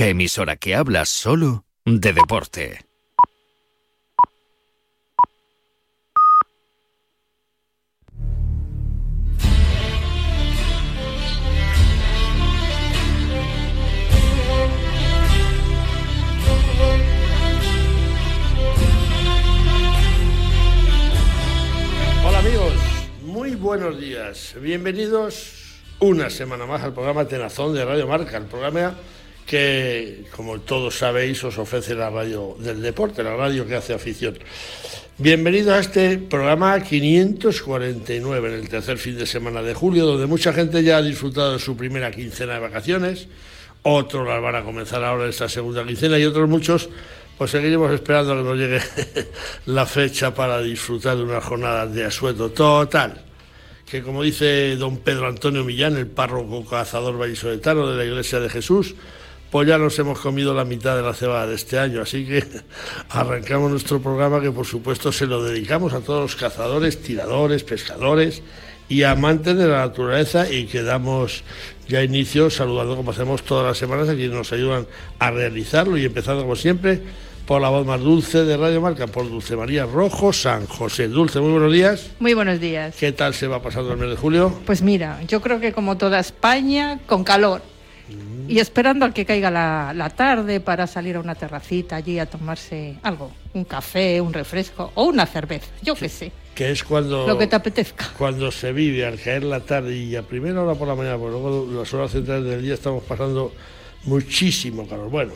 única emisora que habla solo de deporte. Hola amigos, muy buenos días. Bienvenidos una semana más al programa Tenazón de Radio Marca, el programa que, como todos sabéis, os ofrece la radio del deporte, la radio que hace afición. Bienvenidos a este programa 549 en el tercer fin de semana de julio, donde mucha gente ya ha disfrutado de su primera quincena de vacaciones, otros las van a comenzar ahora esta segunda quincena y otros muchos pues seguiremos esperando a que nos llegue la fecha para disfrutar de una jornada de asueto total que como dice don Pedro Antonio Millán, el párroco cazador vallisoletano de la Iglesia de Jesús, pues ya nos hemos comido la mitad de la cebada de este año, así que arrancamos nuestro programa que por supuesto se lo dedicamos a todos los cazadores, tiradores, pescadores y amantes de la naturaleza y que damos ya inicio saludando como hacemos todas las semanas a quienes nos ayudan a realizarlo y empezando como siempre por la voz más dulce de Radio Marca, por Dulce María Rojo, San José. Dulce, muy buenos días. Muy buenos días. ¿Qué tal se va pasando el mes de julio? Pues mira, yo creo que como toda España, con calor. Y esperando a que caiga la, tarde para salir a una terracita allí a tomarse algo, un café, un refresco o una cerveza, yo qué sé. Que es cuando... Lo que te apetezca. Cuando se vive al caer la tarde y a primera hora por la mañana, porque luego las horas centrales del día estamos pasando muchísimo calor. Bueno,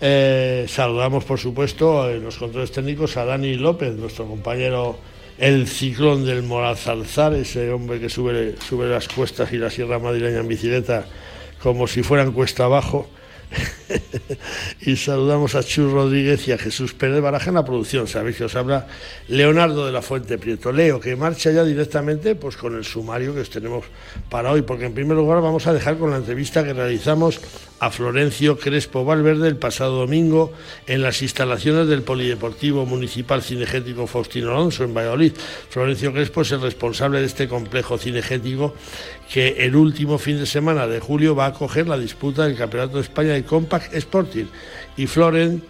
eh, saludamos, por supuesto, en los controles técnicos a Dani López, nuestro compañero, el ciclón del Morazalzar, ese hombre que sube, sube las cuestas y la Sierra Madrileña en bicicleta como si fueran cuesta abajo. y saludamos a Chu Rodríguez y a Jesús Pérez Baraja en la producción. Sabéis que os habla Leonardo de la Fuente Prieto. Leo, que marcha ya directamente pues, con el sumario que os tenemos para hoy, porque en primer lugar vamos a dejar con la entrevista que realizamos a Florencio Crespo Valverde el pasado domingo en las instalaciones del Polideportivo Municipal Cinegético Faustino Alonso en Valladolid. Florencio Crespo es el responsable de este complejo cinegético que el último fin de semana de julio va a acoger la disputa del Campeonato de España de Compact Sporting. Y Floren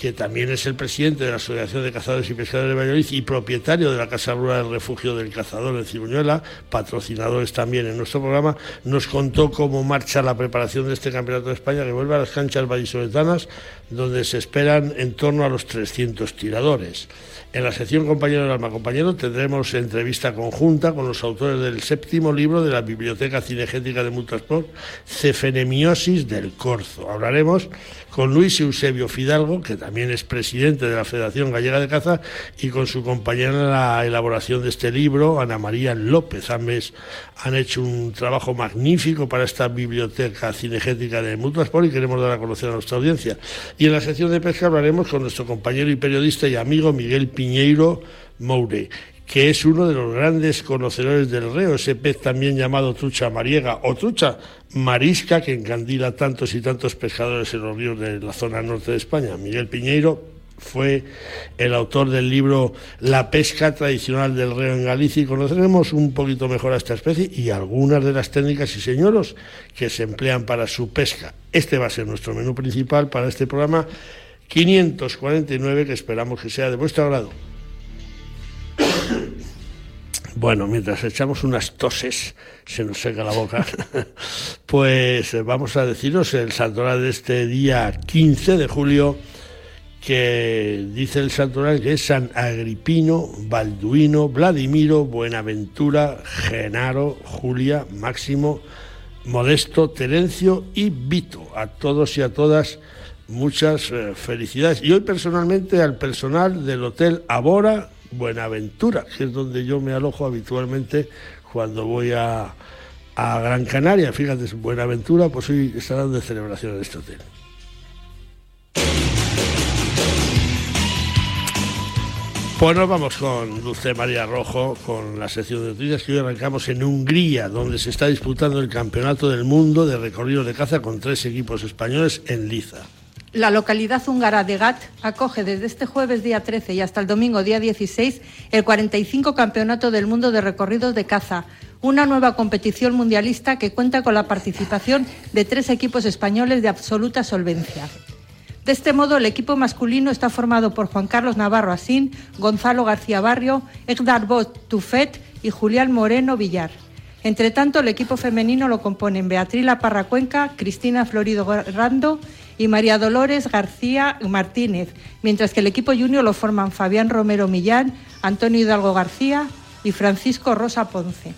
que también es el presidente de la Asociación de Cazadores y Pescadores de Valladolid y propietario de la Casa Rural del Refugio del Cazador en Ciruñuela, patrocinadores también en nuestro programa, nos contó cómo marcha la preparación de este Campeonato de España que vuelve a las canchas vallisoletanas, donde se esperan en torno a los 300 tiradores. En la sección Compañero del Alma Compañero tendremos entrevista conjunta con los autores del séptimo libro de la Biblioteca Cinegética de Mutasport, Cefenemiosis del Corzo. Hablaremos con Luis Eusebio Fidalgo, que también es presidente de la Federación Gallega de Caza, y con su compañera en la elaboración de este libro, Ana María López. Ambos han hecho un trabajo magnífico para esta biblioteca cinegética de Mutuasport y queremos dar a conocer a nuestra audiencia. Y en la sección de pesca hablaremos con nuestro compañero y periodista y amigo Miguel Piñeiro Moure, que es uno de los grandes conocedores del reo, ese pez también llamado trucha mariega o trucha marisca que encandila tantos y tantos pescadores en los ríos de la zona norte de España. Miguel Piñeiro fue el autor del libro La pesca tradicional del reo en Galicia y conoceremos un poquito mejor a esta especie y algunas de las técnicas y señoros que se emplean para su pesca. Este va a ser nuestro menú principal para este programa 549 que esperamos que sea de vuestro agrado. Bueno, mientras echamos unas toses, se nos seca la boca, pues eh, vamos a deciros el santoral de este día 15 de julio, que dice el santoral que es San Agripino, Balduino, Vladimiro, Buenaventura, Genaro, Julia, Máximo, Modesto, Terencio y Vito. A todos y a todas muchas eh, felicidades. Y hoy personalmente al personal del Hotel Abora Buenaventura, que es donde yo me alojo habitualmente cuando voy a, a Gran Canaria. Fíjate, Buenaventura, pues hoy estarán de celebración en este hotel. Pues nos vamos con Dulce María Rojo, con la sección de noticias que hoy arrancamos en Hungría, donde se está disputando el Campeonato del Mundo de recorrido de caza con tres equipos españoles en Liza. La localidad húngara de Gat acoge desde este jueves día 13 y hasta el domingo día 16 el 45 Campeonato del Mundo de Recorridos de Caza, una nueva competición mundialista que cuenta con la participación de tres equipos españoles de absoluta solvencia. De este modo, el equipo masculino está formado por Juan Carlos Navarro Asín, Gonzalo García Barrio, Edgar Bot Tufet y Julián Moreno Villar. Entre tanto, el equipo femenino lo componen Beatriz La Parracuenca, Cristina Florido Rando y María Dolores García Martínez, mientras que el equipo junior lo forman Fabián Romero Millán, Antonio Hidalgo García y Francisco Rosa Ponce.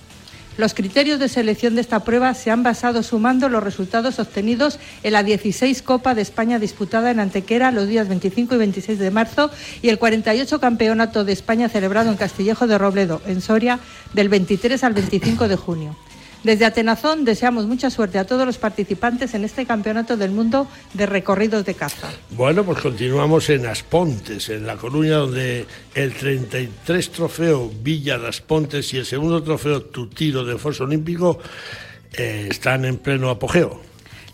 Los criterios de selección de esta prueba se han basado sumando los resultados obtenidos en la 16 Copa de España disputada en Antequera los días 25 y 26 de marzo y el 48 Campeonato de España celebrado en Castillejo de Robledo, en Soria, del 23 al 25 de junio. Desde Atenazón deseamos mucha suerte a todos los participantes en este Campeonato del Mundo de Recorridos de Caza. Bueno, pues continuamos en Aspontes, en La Coruña, donde el 33 trofeo Villa de Aspontes y el segundo trofeo Tutiro de Foso Olímpico eh, están en pleno apogeo.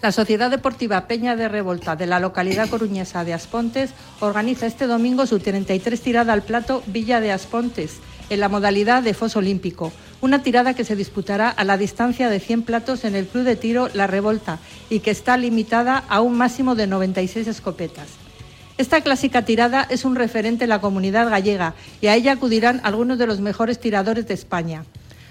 La Sociedad Deportiva Peña de Revolta de la localidad coruñesa de Aspontes organiza este domingo su 33 tirada al plato Villa de Aspontes en la modalidad de foso olímpico, una tirada que se disputará a la distancia de 100 platos en el Club de Tiro La Revolta y que está limitada a un máximo de 96 escopetas. Esta clásica tirada es un referente en la comunidad gallega y a ella acudirán algunos de los mejores tiradores de España.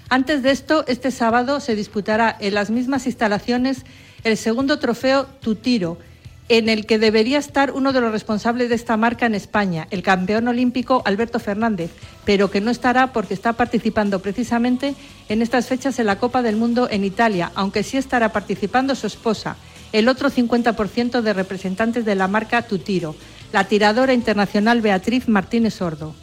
Antes de esto, este sábado se disputará en las mismas instalaciones el segundo trofeo Tu Tiro, en el que debería estar uno de los responsables de esta marca en España, el campeón olímpico Alberto Fernández, pero que no estará porque está participando precisamente en estas fechas en la Copa del Mundo en Italia, aunque sí estará participando su esposa, el otro 50% de representantes de la marca Tutiro, la tiradora internacional Beatriz Martínez Sordo.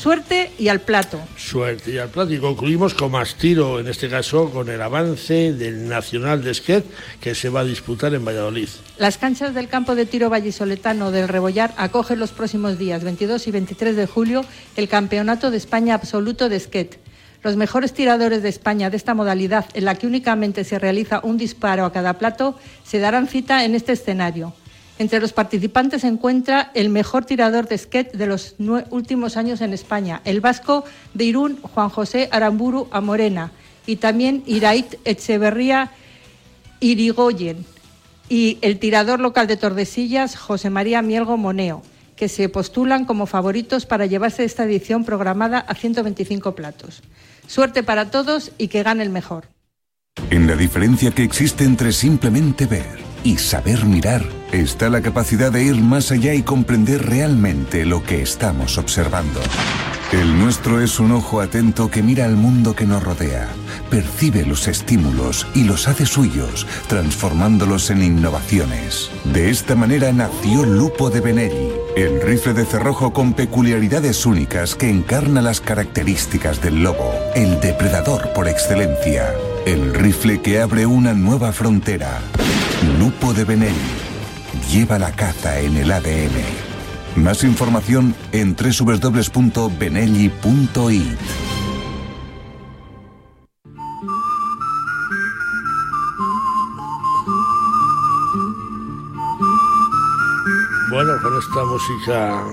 Suerte y al plato. Suerte y al plato. Y concluimos con más tiro, en este caso con el avance del Nacional de Esquet que se va a disputar en Valladolid. Las canchas del campo de tiro vallisoletano del Rebollar acogen los próximos días 22 y 23 de julio el Campeonato de España Absoluto de Esquet. Los mejores tiradores de España de esta modalidad, en la que únicamente se realiza un disparo a cada plato, se darán cita en este escenario. Entre los participantes se encuentra el mejor tirador de skate de los últimos años en España, el vasco de Irún, Juan José Aramburu Amorena, y también Irait Echeverría Irigoyen, y el tirador local de Tordesillas, José María Mielgo Moneo, que se postulan como favoritos para llevarse esta edición programada a 125 platos. Suerte para todos y que gane el mejor. En la diferencia que existe entre simplemente ver y saber mirar está la capacidad de ir más allá y comprender realmente lo que estamos observando. El nuestro es un ojo atento que mira al mundo que nos rodea, percibe los estímulos y los hace suyos, transformándolos en innovaciones. De esta manera nació Lupo de Benelli, el rifle de cerrojo con peculiaridades únicas que encarna las características del lobo, el depredador por excelencia, el rifle que abre una nueva frontera. Lupo de Benelli. Lleva la caza en el ADN. Más información en www.benelli.it. Bueno, con esta música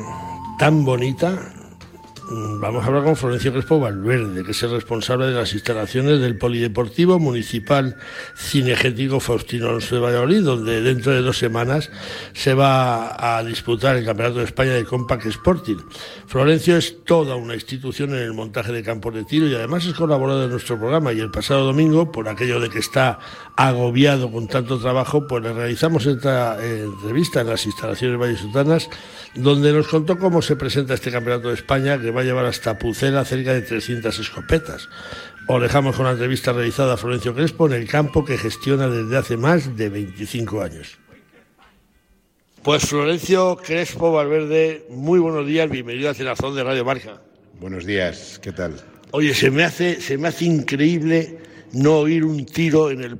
tan bonita, vamos a hablar con Florencio Crespo Valverde, que es el responsable de las instalaciones del Polideportivo Municipal Cinegético Faustino Alonso de Valladolid, donde dentro de dos semanas se va a disputar el Campeonato de España de Compact Sporting. Florencio es toda una institución en el montaje de campos de tiro y además es colaborador de nuestro programa. Y el pasado domingo, por aquello de que está agobiado con tanto trabajo, pues le realizamos esta eh, entrevista en las instalaciones vallesotanas, donde nos contó cómo se presenta este Campeonato de España, va a llevar hasta Pucela cerca de 300 escopetas. Os dejamos con la entrevista realizada a Florencio Crespo en el campo que gestiona desde hace más de 25 años. Pues Florencio Crespo Valverde, muy buenos días, bienvenido a Cenazón de Radio Marca. Buenos días, ¿qué tal? Oye, se me hace, se me hace increíble no oír un tiro en el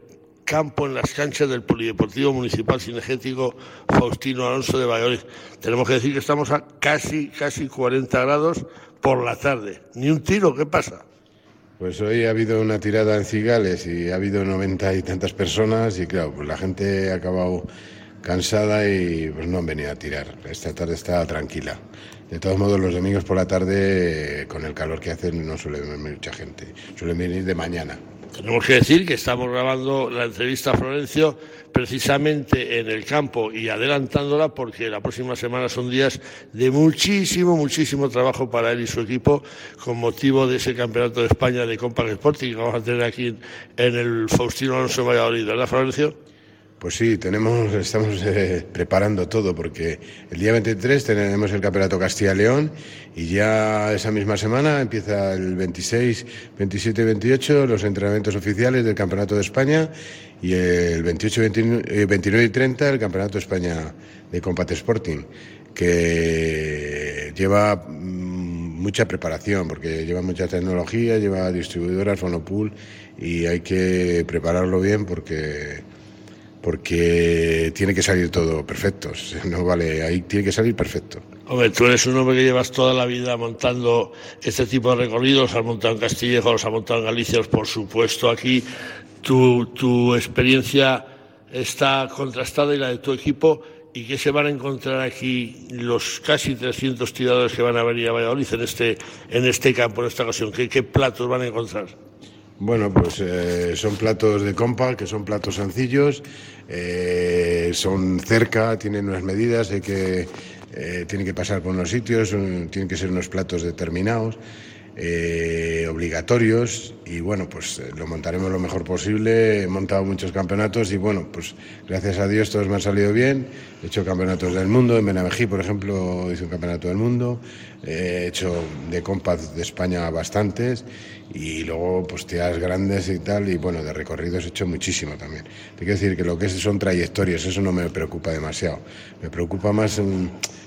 campo, en las canchas del Polideportivo Municipal Cinegético Faustino Alonso de Valladolid. Tenemos que decir que estamos a casi, casi 40 grados por la tarde. Ni un tiro, ¿qué pasa? Pues hoy ha habido una tirada en Cigales y ha habido noventa y tantas personas y claro, pues la gente ha acabado cansada y pues no han venido a tirar. Esta tarde está tranquila. De todos modos, los domingos por la tarde, con el calor que hacen, no suele venir mucha gente. Suelen venir de mañana. Tenemos que decir que estamos grabando la entrevista a Florencio precisamente en el campo y adelantándola porque la próxima semana son días de muchísimo, muchísimo trabajo para él y su equipo con motivo de ese campeonato de España de Compact Sporting que vamos a tener aquí en el Faustino Alonso Valladolid, ¿verdad, Florencio? Pues sí, tenemos, estamos eh, preparando todo porque el día 23 tenemos el Campeonato Castilla-León y ya esa misma semana empieza el 26, 27 y 28 los entrenamientos oficiales del Campeonato de España y el 28, 29, y 30 el Campeonato de España de Combat Sporting que lleva mm, mucha preparación porque lleva mucha tecnología, lleva distribuidoras, Fonopool y hay que prepararlo bien porque porque tiene que salir todo perfecto. No vale, ahí tiene que salir perfecto. Hombre, tú eres un hombre que llevas toda la vida montando este tipo de recorridos, has montado en Castillejo, los has montado en Galicia, por supuesto aquí tu, tu experiencia está contrastada y la de tu equipo. ¿Y qué se van a encontrar aquí los casi 300 tiradores que van a venir a Valladolid en este, en este campo, en esta ocasión? ¿Qué, qué platos van a encontrar? Bueno, pues eh, son platos de compa, que son platos sencillos, eh, son cerca, tienen unas medidas, hay que, eh, tienen que pasar por unos sitios, tienen que ser unos platos determinados. Eh, obligatorios y bueno, pues eh, lo montaremos lo mejor posible. He montado muchos campeonatos y bueno, pues gracias a Dios todos me han salido bien. He hecho campeonatos del mundo, en Benavejí, por ejemplo, hice un campeonato del mundo. He hecho de compás de España bastantes y luego pues tías grandes y tal y bueno, de recorridos he hecho muchísimo también. Te quiero decir que lo que son trayectorias, eso no me preocupa demasiado. Me preocupa más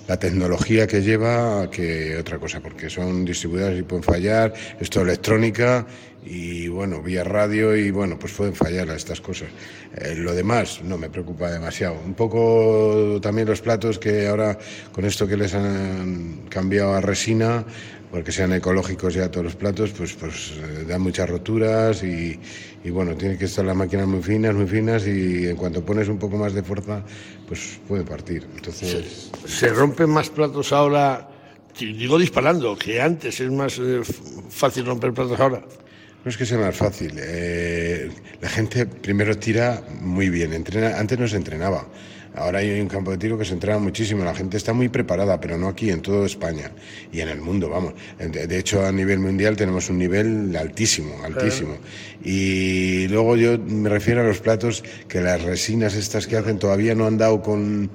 la tecnología que lleva que otra cosa, porque son distribuidoras y pueden fallar, esto electrónica y bueno, vía radio y bueno, pues pueden fallar estas cosas. Eh, lo demás no me preocupa demasiado. Un poco también los platos que ahora con esto que les han cambiado a resina, porque sean ecológicos ya todos los platos, pues, pues eh, dan muchas roturas y, y, bueno, tiene que estar las máquinas muy finas, muy finas y en cuanto pones un poco más de fuerza, pues puede partir. Entonces... Se, se rompen más platos ahora, digo disparando, que antes es más eh, fácil romper platos ahora. No es que sea más fácil. Eh, la gente primero tira muy bien. Entrena, antes no se entrenaba. Ahora hay un campo de tiro que se entrena muchísimo. La gente está muy preparada, pero no aquí, en toda España y en el mundo, vamos. De hecho, a nivel mundial tenemos un nivel altísimo, altísimo. Y luego yo me refiero a los platos que las resinas estas que hacen todavía no han dado con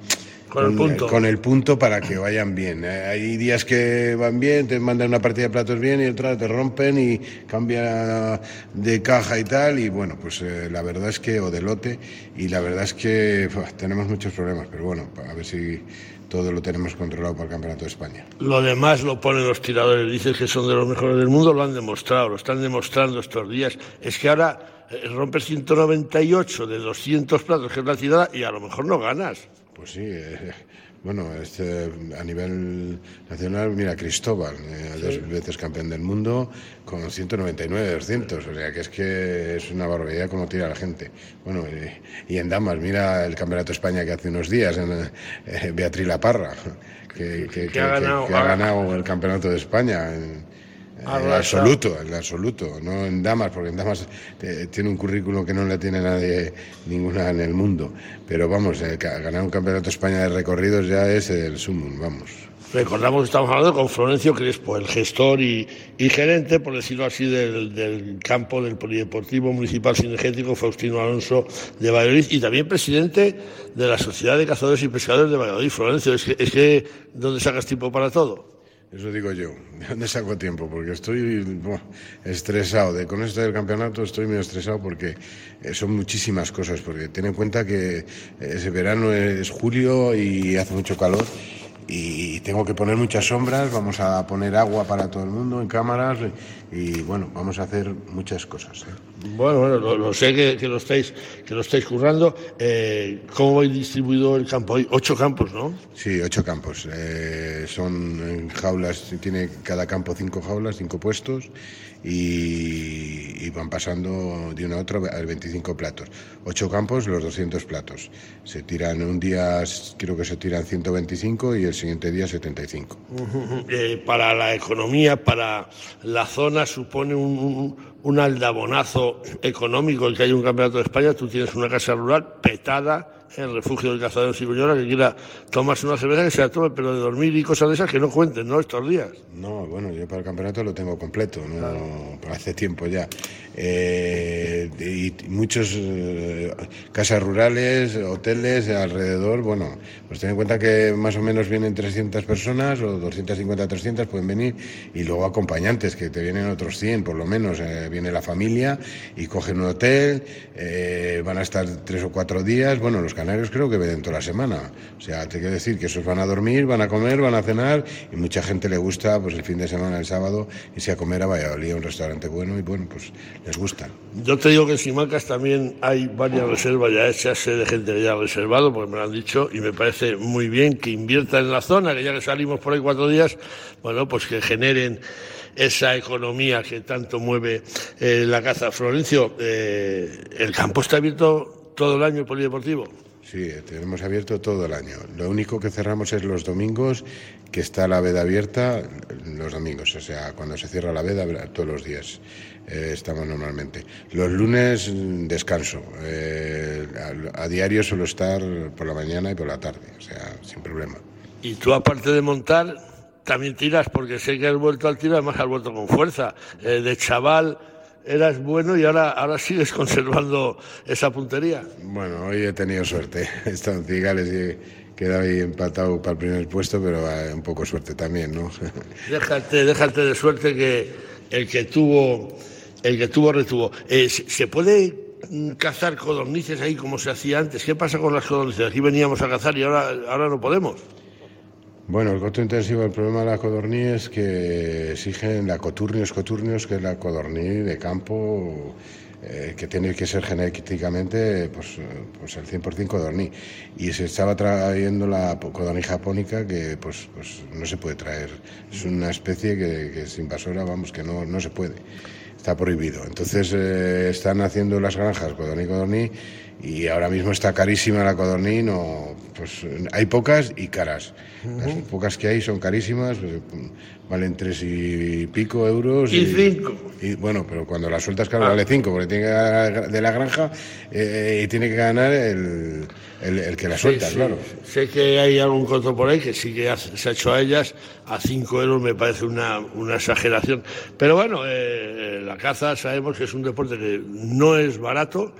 con, el punto. Con el punto para que vayan bien. Eh, hay días que van bien, te mandan una partida de platos bien y otra te rompen y cambia de caja y tal. Y bueno, pues eh, la verdad es que, o de lote, y la verdad es que tenemos muchos problemas, pero bueno, a ver si todo lo tenemos controlado para el Campeonato de España. Lo demás lo ponen los tiradores, dicen que son de los mejores del mundo, lo han demostrado, lo están demostrando estos días. Es que ahora eh, rompes 198 de 200 platos, que es la ciudad, y a lo mejor no ganas. Pues sí, eh, bueno, este, a nivel nacional, mira, Cristóbal, eh, dos veces campeón del mundo, con 199 200, o sea que es que es una barbaridad como tira la gente. Bueno, y, en Damas, mira el Campeonato de España que hace unos días, en eh, Beatriz La Parra, que, ha ganado, que, ha ganado, el Campeonato de España. En, en absoluto, en absoluto, no en damas, porque en damas eh, tiene un currículum que no le tiene nadie, ninguna en el mundo. Pero vamos, eh, ganar un campeonato de España de recorridos ya es el sumum, vamos. Recordamos que estamos hablando con Florencio Crespo, el gestor y, gerente, por decirlo así, del, campo del Polideportivo Municipal Sinergético Faustino Alonso de Valladolid y también presidente de la Sociedad de Cazadores y Pescadores de Valladolid. Florencio, es que, es que ¿dónde sacas tiempo para todo? Eso digo yo. ¿De dónde saco tiempo? Porque estoy estresado. De, con esto del campeonato estoy muy estresado porque eh, son muchísimas cosas. Porque ten en cuenta que ese verano es julio y hace mucho calor y tengo que poner muchas sombras, vamos a poner agua para todo el mundo en cámaras y bueno, vamos a hacer muchas cosas. ¿eh? Bueno, bueno, lo, sé que, lo estáis que lo estáis currando. Eh, ¿Cómo vais distribuido el campo? Hay ocho campos, ¿no? Sí, ocho campos. Eh, son jaulas, tiene cada campo cinco jaulas, cinco puestos y, van pasando de uno a otro a 25 platos. Ocho campos, los 200 platos. Se tiran un día, creo que se tiran 125 y el siguiente día 75. Eh, para la economía, para la zona, supone un, un aldabonazo económico el que hay un campeonato de España, tú tienes una casa rural petada el refugio del cazador en que quiera tomarse una cerveza que se la tome, pero de dormir y cosas de esas que no cuenten, ¿no? Estos días. No, bueno, yo para el campeonato lo tengo completo, hace tiempo ya. Eh, y muchos eh, casas rurales, hoteles alrededor, bueno, pues ten en cuenta que más o menos vienen 300 personas o 250, 300 pueden venir y luego acompañantes, que te vienen otros 100 por lo menos, eh, viene la familia y cogen un hotel, van a estar tres o cuatro días, bueno, los canarios creo que ven toda la semana, o sea, te quiero decir que esos van a dormir, van a comer, van a cenar y mucha gente le gusta pues el fin de semana, el sábado, irse a comer a Valladolid a un restaurante bueno y bueno, pues les gustan. Yo te digo que en Simacas también hay varias reservas ya hechas, sé de gente que ya ha reservado, porque me lo han dicho, y me parece muy bien que inviertan en la zona, que ya que salimos por ahí cuatro días, bueno, pues que generen esa economía que tanto mueve eh, la caza. Florencio, eh, ¿el campo está abierto todo el año el polideportivo? Sí, tenemos abierto todo el año. Lo único que cerramos es los domingos, que está la veda abierta los domingos, o sea, cuando se cierra la veda todos los días eh, estamos normalmente. Los lunes mm, descanso, eh, a, diario suelo estar por la mañana y por la tarde, o sea, sin problema. Y tú aparte de montar, también tiras, porque sé que has vuelto al tiro, además has vuelto con fuerza. Eh, de chaval eras bueno y ahora, ahora sigues conservando esa puntería. Bueno, hoy he tenido suerte. He estado en Cigales y he quedado ahí empatado para el primer puesto, pero un poco suerte también, ¿no? Déjate, déjate de suerte que el que tuvo, el que tuvo retuvo. Eh, ¿Se puede cazar codornices ahí como se hacía antes? ¿Qué pasa con las codornices? Aquí veníamos a cazar y ahora, ahora no podemos. Bueno, el coto intensivo, el problema de la codorní es que exigen la coturnios coturnios, que es la codorní de campo, eh, que tiene que ser genéticamente pues, pues el 100% codorní. Y se estaba trayendo la codorní japónica, que pues, pues no se puede traer. Es una especie que, es invasora, vamos, que no, no se puede. Está prohibido. Entonces eh, están haciendo las granjas codorní codorní y ahora mismo está carísima la codorní, no, pues hay pocas y caras. Las pocas que hay son carísimas, pues, valen tres y pico euros. Y, cinco. Y, bueno, pero cuando las sueltas, claro, vale cinco, porque tiene que ganar de la granja eh, y tiene que ganar el, el, que la suelta, claro. Sé que hay algún coto por ahí que sí que se ha hecho a ellas a cinco euros, me parece una, una exageración. Pero bueno, eh, la caza sabemos que es un deporte que no es barato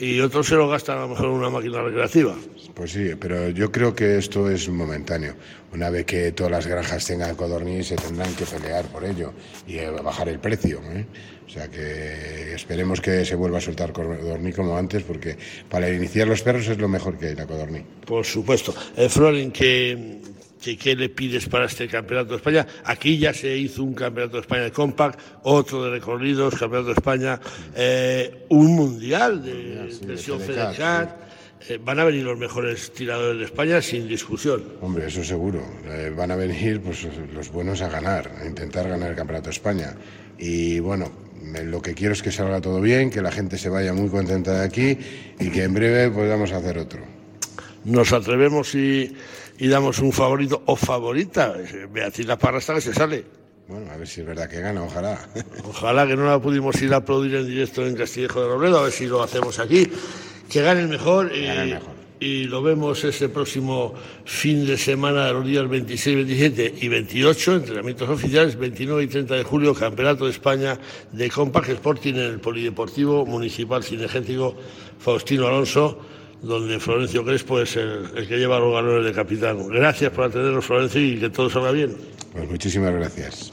y otros se lo gastan a lo mejor en una máquina recreativa. Pues sí, pero yo creo que esto es momentáneo. Una vez que todas las granjas tengan codorniz, se tendrán que pelear por ello y eh, bajar el precio. ¿eh? O sea que esperemos que se vuelva a soltar codorniz como antes, porque para iniciar los perros es lo mejor que hay, la codorniz. Por supuesto. Eh, Florin, que ¿Qué, le pides para este Campeonato de España? Aquí ya se hizo un Campeonato de España de Compact, otro de recorridos, Campeonato de España, eh, un Mundial de versión FEDECAT. Eh, van a venir los mejores tiradores de España sin discusión. Hombre, eso seguro. Eh, van a venir pues, los buenos a ganar, a intentar ganar el Campeonato de España. Y bueno, lo que quiero es que salga todo bien, que la gente se vaya muy contenta de aquí y que en breve podamos hacer otro. Nos atrevemos y y damos un favorito o favorita. Beatriz La Parra está que se sale. Bueno, a ver si es verdad que gana, ojalá. Ojalá que no la pudimos ir a aplaudir en directo en Castillejo de Robledo, a ver si lo hacemos aquí. Que gane el mejor. Y, lo vemos ese próximo fin de semana los días 26, 27 y 28, entrenamientos oficiales, 29 y 30 de julio, Campeonato de España de Compact Sporting en el Polideportivo Municipal Cinegético Faustino Alonso donde Florencio Crespo es el, que lleva los galones de capitán. Gracias por atendernos, Florencio, y que todo salga bien. Pues muchísimas gracias.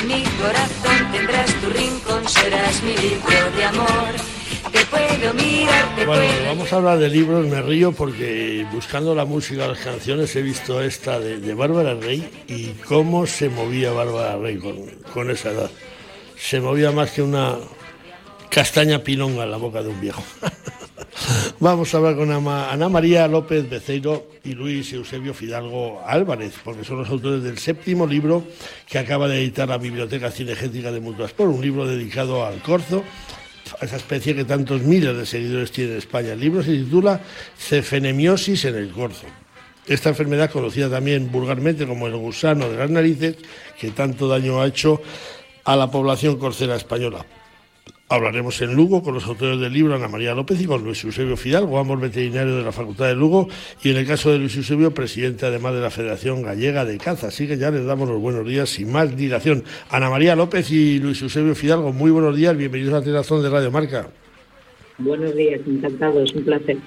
En mi corazón tendrás tu rincón, serás mi libro de amor. Te puedo mirar, te bueno, vamos a hablar de libros, me río porque buscando la música, las canciones, he visto esta de, Bárbara Rey y cómo se movía Bárbara Rey con, con esa edad. se movía más que una castaña pilonga en la boca de un viejo. Vamos a hablar con Ana María López Beceiro y Luis Eusebio Fidalgo Álvarez, porque son los autores del séptimo libro que acaba de editar la Biblioteca Cinegética de Mutuaspor, un libro dedicado al corzo, a esa especie que tantos miles de seguidores tiene en España. El libro se titula Cefenemiosis en el corzo. Esta enfermedad, conocida también vulgarmente como el gusano de las narices, que tanto daño ha hecho a la población corcera española. Hablaremos en Lugo con los autores del libro Ana María López y con Luis Eusebio Fidalgo, ambos veterinarios de la Facultad de Lugo, y en el caso de Luis Eusebio, presidente además de la Federación Gallega de Caza. Así que ya les damos los buenos días sin más dilación. Ana María López y Luis Eusebio Fidalgo, muy buenos días, bienvenidos a Telazón de Radio Marca. Buenos días, encantado, es un placer.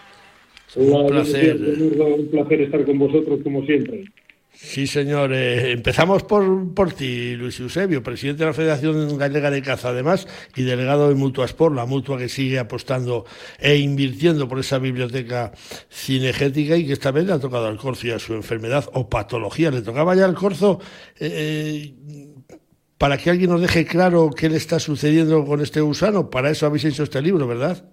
un placer. un placer estar con vosotros como siempre. Sí, señor. Eh, empezamos por, por ti, Luis Eusebio, presidente de la Federación Gallega de Caza, además, y delegado de Mutuasport, la mutua que sigue apostando e invirtiendo por esa biblioteca cinegética y que esta vez le ha tocado al corzo y a su enfermedad o patología. Le tocaba ya al corzo. Eh, para que alguien nos deje claro qué le está sucediendo con este gusano, para eso habéis hecho este libro, ¿verdad?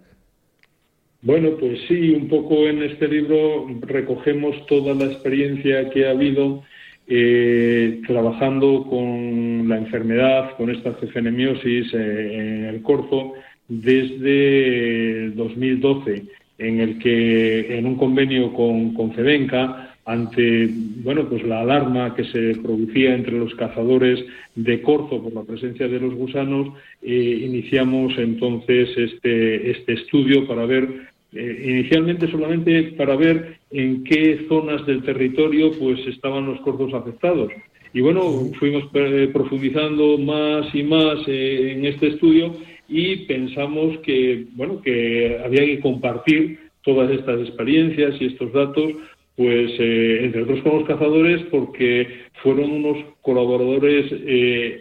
Bueno, pues sí, un poco en este libro recogemos toda la experiencia que ha habido eh, trabajando con la enfermedad, con esta cefenemiosis eh, en el corzo desde 2012, en el que en un convenio con, con Cebenca, ante bueno pues la alarma que se producía entre los cazadores de corzo por la presencia de los gusanos eh, iniciamos entonces este este estudio para ver eh, inicialmente solamente para ver en qué zonas del territorio pues estaban los corzos afectados. Y bueno, fuimos eh, profundizando más y más en este estudio y pensamos que bueno que había que compartir todas estas experiencias y estos datos pues entre otros con los cazadores porque fueron unos colaboradores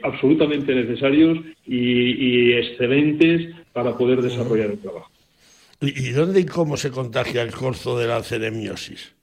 absolutamente necesarios y excelentes para poder desarrollar el trabajo. ¿Y dónde y cómo se contagia el corzo de la ceremiosis?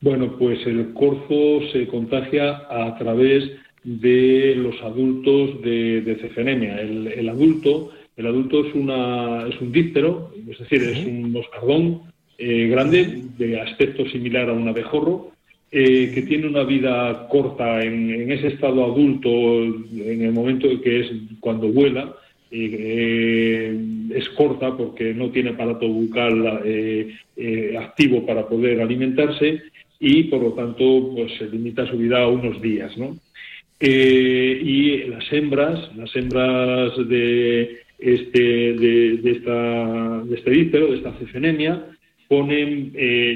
Bueno, pues el corzo se contagia a través de los adultos de, de cefenemia. El, adulto, el adulto es una es un díptero, es decir, es un moscardón eh, grande de aspecto similar a un abejorro, eh, que tiene una vida corta en, ese estado adulto, en el momento que es cuando vuela, eh, es corta porque no tiene aparato bucal eh, eh, activo para poder alimentarse y por lo tanto pues se limita su vida a unos días ¿no? y las hembras las hembras de este de, esta de este de esta cefenemia ponen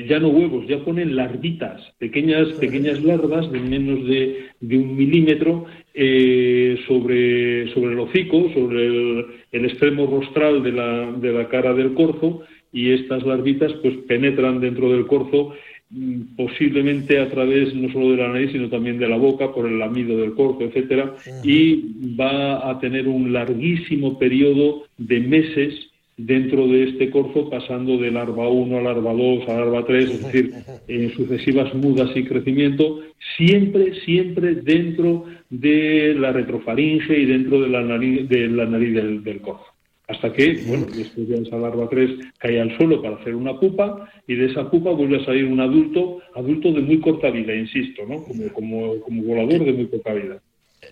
ya no huevos, ya ponen larvitas, pequeñas, pequeñas larvas de menos de, de un milímetro eh, sobre, sobre el hocico, sobre el, extremo rostral de la, de la, cara del corzo y estas larvitas pues penetran dentro del corzo mm, posiblemente a través no solo de la nariz sino también de la boca por el lamido del corzo, etcétera y va a tener un larguísimo periodo de meses dentro de este corzo, pasando de larva 1 a larva 2 a larva 3, es decir, en sucesivas mudas y crecimiento, siempre, siempre dentro de la retrofaringe y dentro de la nariz, de la nariz del, corzo. Hasta que, bueno, después de esa larva 3 cae al suelo para hacer una pupa y de esa pupa vuelve a salir un adulto, adulto de muy corta vida, insisto, ¿no? Como, como, como volador de muy corta vida.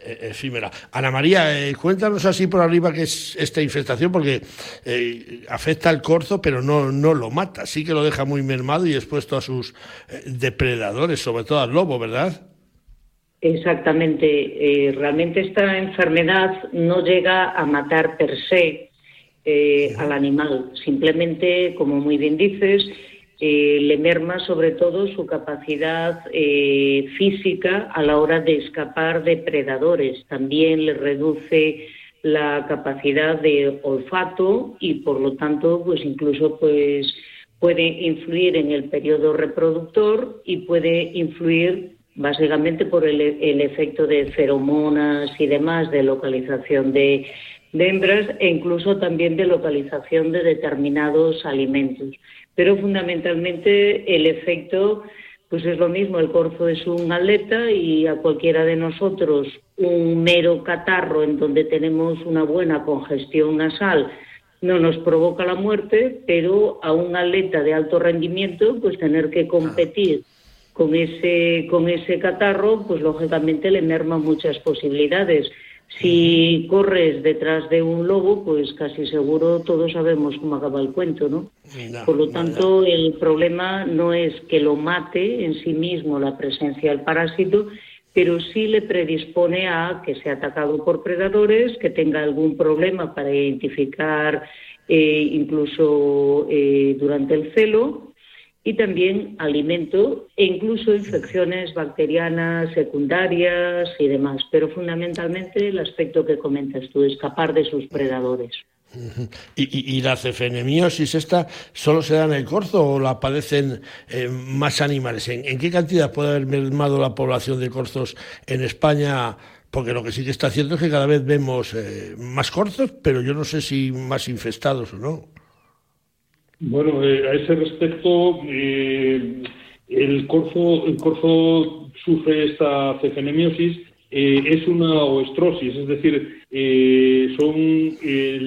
Eh, efímera. Ana María, eh, cuéntanos así por arriba qué es esta infestación, porque eh, afecta al corzo, pero no, no lo mata, sí que lo deja muy mermado y expuesto a sus depredadores, sobre todo al lobo, ¿verdad? Exactamente. realmente esta enfermedad no llega a matar per se al animal, simplemente, como muy bien dices, eh, le merma sobre todo su capacidad eh, física a la hora de escapar de predadores. También le reduce la capacidad de olfato y por lo tanto pues incluso pues puede influir en el periodo reproductor y puede influir básicamente por el, efecto de feromonas y demás de localización de hembras e incluso también de localización de determinados alimentos pero fundamentalmente el efecto pues es lo mismo, el corzo es un atleta y a cualquiera de nosotros un mero catarro en donde tenemos una buena congestión nasal no nos provoca la muerte, pero a un atleta de alto rendimiento, pues tener que competir con ese, con ese catarro, pues lógicamente le merma muchas posibilidades. Si corres detrás de un lobo, pues casi seguro todos sabemos cómo acaba el cuento, ¿no? Por lo tanto, el problema no es que lo mate en sí mismo la presencia del parásito, pero sí le predispone a que sea atacado por predadores, que tenga algún problema para identificar eh, incluso eh, durante el celo y también alimento e incluso infecciones bacterianas secundarias y demás, pero fundamentalmente el aspecto que comentas tú, escapar de sus predadores. ¿Y, la cefenemiosis esta solo se da en el corzo o la padecen eh, más animales? ¿En, qué cantidad puede haber mermado la población de corzos en España? Porque lo que sí que está cierto es que cada vez vemos eh, más corzos, pero yo no sé si más infestados o no. Bueno, eh, a ese respecto, eh, el, corzo, el corzo sufre esta cefenemiosis, eh, es una oestrosis, es decir, son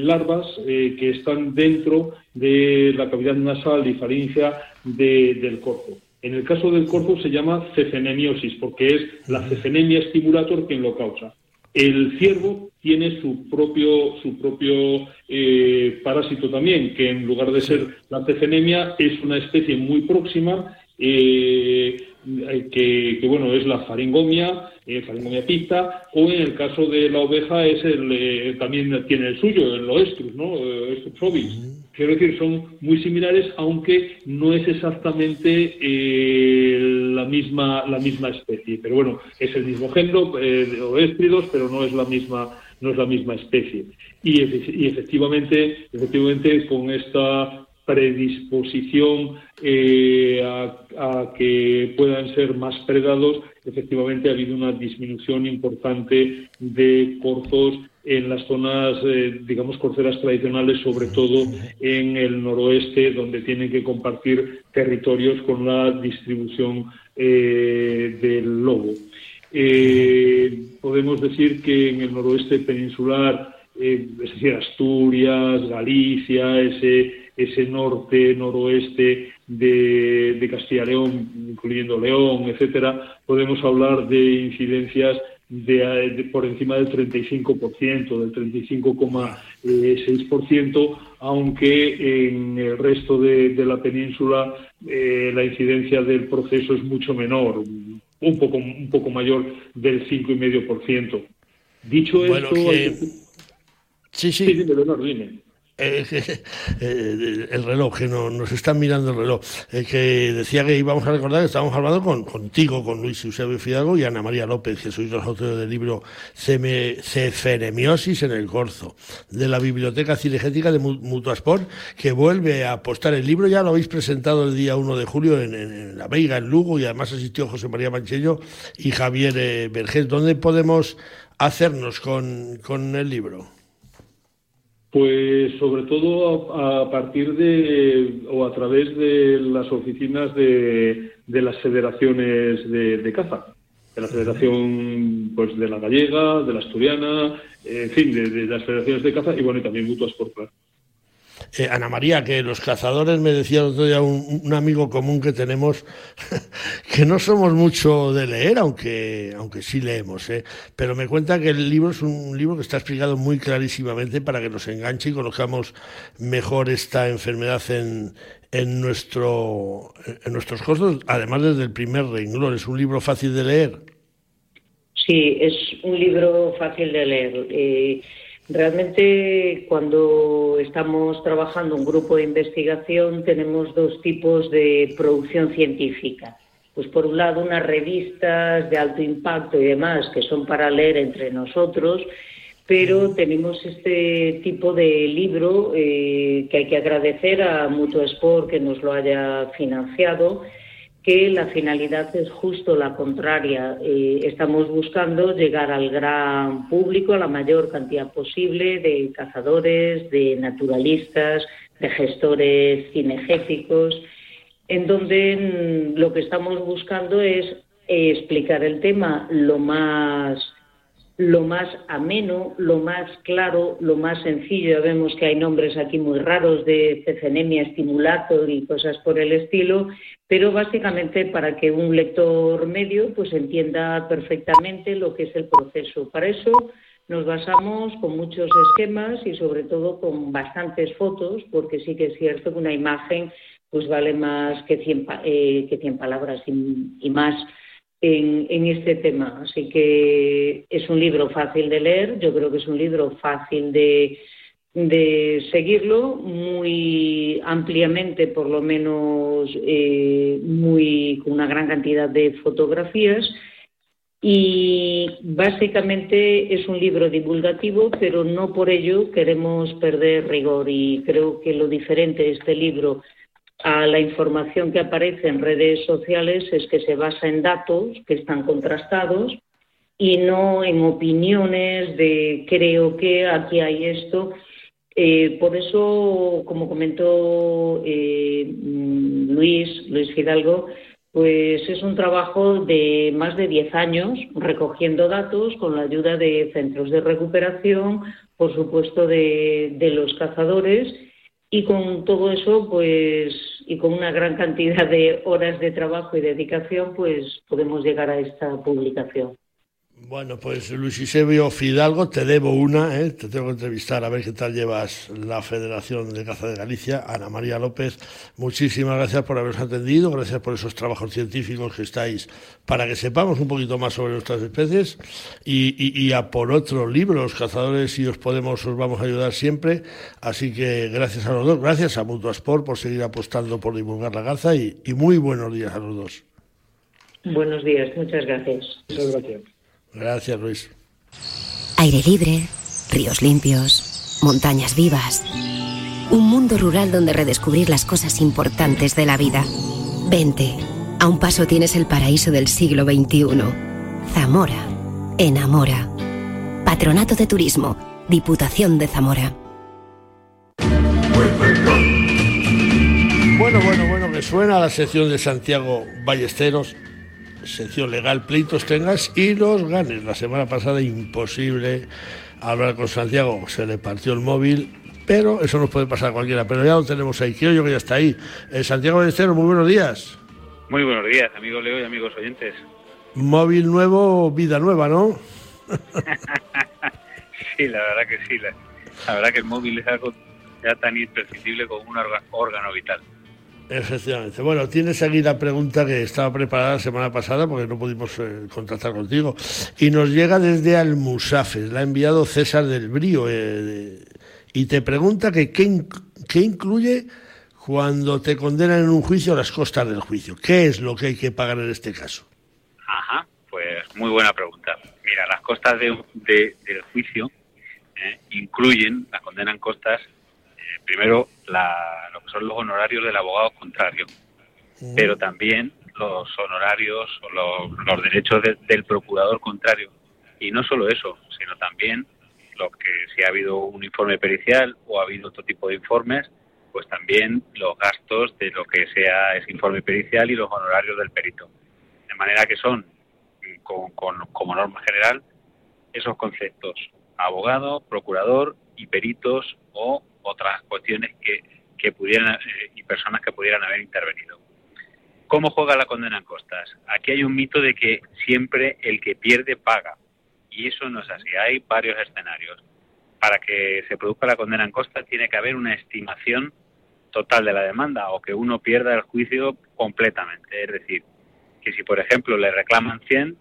larvas que están dentro de la cavidad nasal y faríngea del corzo. En el caso del corzo se llama cefenemiosis, porque es la cefenemia stimulator quien lo causa. El ciervo tiene su propio, su propio eh, parásito también, que en lugar de ser la cefenemia es una especie muy próxima, eh, que, bueno, es la faringomia, eh, faringomia picta, o en el caso de la oveja es el, también tiene el suyo, el oestrus, ¿no? Oestrus Quiero decir, son muy similares, aunque no es exactamente eh, la, misma, la misma especie. Pero bueno, es el mismo género, eh, oéstridos, pero no es la misma, no es la misma especie. Y, efectivamente, efectivamente, con esta predisposición eh, a, que puedan ser más predados, efectivamente ha habido una disminución importante de corzos en las zonas, eh, digamos, corceras tradicionales, sobre todo en el noroeste, donde tienen que compartir territorios con la distribución eh, del lobo. Eh, podemos decir que en el noroeste peninsular, es decir, Asturias, Galicia, ese, ese norte, noroeste de, de Castilla León, incluyendo León, etcétera, podemos hablar de incidencias de, por encima del 35%, del 35,6%, aunque en el resto de, la península eh, la incidencia del proceso es mucho menor, un poco, un poco mayor del 5,5%. Dicho esto... Sí, sí. sí dime. Eh, eh, el reloj, que no, nos están mirando el reloj, eh, que decía que íbamos a recordar que estábamos hablando con, contigo, con Luis Eusebio Fidalgo y Ana María López, que sois los autores del libro Ceferemiosis en el Corzo, de la Biblioteca Cinegética de Mutuasport, que vuelve a apostar el libro, ya lo habéis presentado el día 1 de julio en, La Veiga, en Lugo, y además asistió José María Mancheño y Javier Vergés. ¿Dónde podemos hacernos con, con el libro? Pues sobre todo a, partir de o a través de las oficinas de, las federaciones de, caza, de la Federación pues de la Gallega, de la Asturiana, en fin, de, las federaciones de caza y bueno, y también mutuas por claro. Eh, Ana María, que los cazadores, me decía otro día un, amigo común que tenemos, que no somos mucho de leer, aunque, aunque sí leemos, ¿eh? pero me cuenta que el libro es un libro que está explicado muy clarísimamente para que nos enganche y conozcamos mejor esta enfermedad en, en, nuestro, en nuestros costos, además desde el primer renglón. Es un libro fácil de leer. Sí, es un libro fácil de leer. Eh, Realmente cuando estamos trabajando un grupo de investigación tenemos dos tipos de producción científica. Pues por un lado unas revistas de alto impacto y demás que son para leer entre nosotros, pero tenemos este tipo de libro eh, que hay que agradecer a Mutuo Sport que nos lo haya financiado que la finalidad es justo la contraria. Eh, estamos buscando llegar al gran público, a la mayor cantidad posible de cazadores, de naturalistas, de gestores cinegéticos en donde mm, lo que estamos buscando es eh, explicar el tema lo más lo más ameno, lo más claro, lo más sencillo. Ya vemos que hay nombres aquí muy raros de cecenemia estimulator y cosas por el estilo, pero básicamente para que un lector medio pues entienda perfectamente lo que es el proceso. Para eso nos basamos con muchos esquemas y sobre todo con bastantes fotos, porque sí que es cierto que una imagen pues vale más que 100, eh, que 100 palabras y más en, este tema. Así que es un libro fácil de leer, yo creo que es un libro fácil de, de seguirlo, muy ampliamente, por lo menos, eh, muy, con una gran cantidad de fotografías. Y básicamente es un libro divulgativo, pero no por ello queremos perder rigor. Y creo que lo diferente de este libro a la información que aparece en redes sociales es que se basa en datos que están contrastados y no en opiniones de creo que aquí hay esto. Eh, por eso, como comentó eh, mm, Luis, Luis Fidalgo, pues es un trabajo de más de 10 años recogiendo datos con la ayuda de centros de recuperación, por supuesto de, de los cazadores y con todo eso, pues, y con una gran cantidad de horas de trabajo y dedicación, pues podemos llegar a esta publicación. Bueno, pues Luis Isebio Fidalgo, te debo una, ¿eh? te tengo que entrevistar a ver qué tal llevas la Federación de Caza de Galicia. Ana María López, muchísimas gracias por habernos atendido, gracias por esos trabajos científicos que estáis para que sepamos un poquito más sobre nuestras especies y, a por otro libro, Los Cazadores, si os podemos, os vamos a ayudar siempre. Así que gracias a los dos, gracias a Mutuasport por seguir apostando por divulgar la caza y, y muy buenos días a los dos. Buenos días, muchas gracias. Muchas gracias. Gracias, Luis. Aire libre, ríos limpios, montañas vivas. Un mundo rural donde redescubrir las cosas importantes de la vida. Vente. A un paso tienes el paraíso del siglo XXI. Zamora. Enamora. Patronato de Turismo. Diputación de Zamora. Bueno, bueno, bueno, me suena la sección de Santiago Ballesteros sección legal, pleitos tengas y los ganes. La semana pasada imposible hablar con Santiago, se le partió el móvil, pero eso nos puede pasar a cualquiera, pero ya lo tenemos ahí, quiero yo que ya está ahí. Eh, Santiago Ballesteros, muy buenos días. Muy buenos días, amigo Leo y amigos oyentes. Móvil nuevo, vida nueva, ¿no? sí, la verdad que sí. La, verdad que el móvil es algo ya tan imprescindible como un órgano vital. Efectivamente. Bueno, tienes aquí la pregunta que estaba preparada la semana pasada porque no pudimos eh, contactar contigo. Y nos llega desde Almusafes, la ha enviado César del Brío. Eh, y te pregunta que qué, incluye cuando te condenan en un juicio las costas del juicio. ¿Qué es lo que hay que pagar en este caso? Ajá, pues muy buena pregunta. Mira, las costas de, del juicio eh, incluyen, la condenan costas primero lo que son los honorarios del abogado contrario, pero también los honorarios o los, derechos del procurador contrario. Y no solo eso, sino también lo que si ha habido un informe pericial o ha habido otro tipo de informes, pues también los gastos de lo que sea ese informe pericial y los honorarios del perito. De manera que son, como norma general, esos conceptos, abogado, procurador y peritos o otras cuestiones que, que pudieran eh, y personas que pudieran haber intervenido. ¿Cómo juega la condena en costas? Aquí hay un mito de que siempre el que pierde paga. Y eso no es así. Hay varios escenarios. Para que se produzca la condena en costas tiene que haber una estimación total de la demanda o que uno pierda el juicio completamente. Es decir, que si por ejemplo le reclaman 100,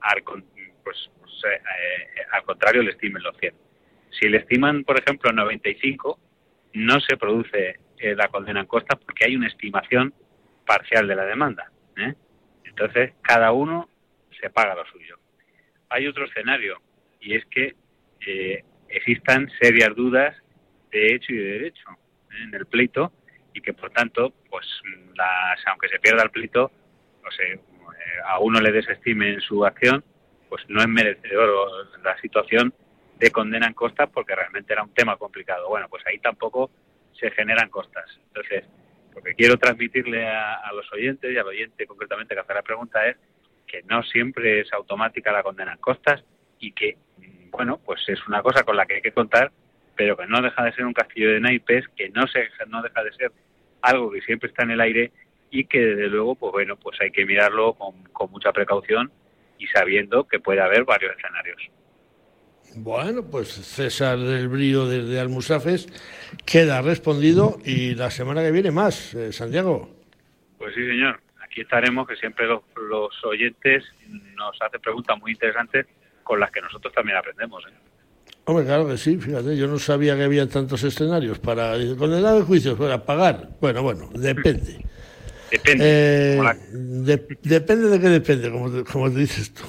al, pues, pues eh, al contrario le estimen los 100. Si le estiman, por ejemplo, 95, no se produce eh, la condena en costas porque hay una estimación parcial de la demanda. ¿eh? Entonces, cada uno se paga lo suyo. Hay otro escenario y es que eh, existan serias dudas de hecho y de derecho en el pleito y que, por tanto, pues las, aunque se pierda el pleito, o sea, a uno le desestimen su acción, pues no es merecedor la situación de condena en costas porque realmente era un tema complicado. Bueno, pues ahí tampoco se generan costas. Entonces, Lo que quiero transmitirle a, los oyentes y al oyente concretamente que hace la pregunta es que no siempre es automática la condena en costas y que, bueno, pues es una cosa con la que hay que contar, pero que no deja de ser un castillo de naipes, que no, se, no deja de ser algo que siempre está en el aire y que desde luego, pues bueno, pues hay que mirarlo con, con mucha precaución y sabiendo que puede haber varios escenarios. Bueno, pues César del Brío desde Almusafes queda respondido y la semana que viene más, eh, Santiago. Pues sí, señor. Aquí estaremos, que siempre los, oyentes nos hacen preguntas muy interesantes con las que nosotros también aprendemos. ¿eh? Hombre, claro que sí, fíjate, yo no sabía que había tantos escenarios para condenar el juicio, para pagar. Bueno, bueno, depende. Depende. Eh, depende de qué depende, como, como dices tú.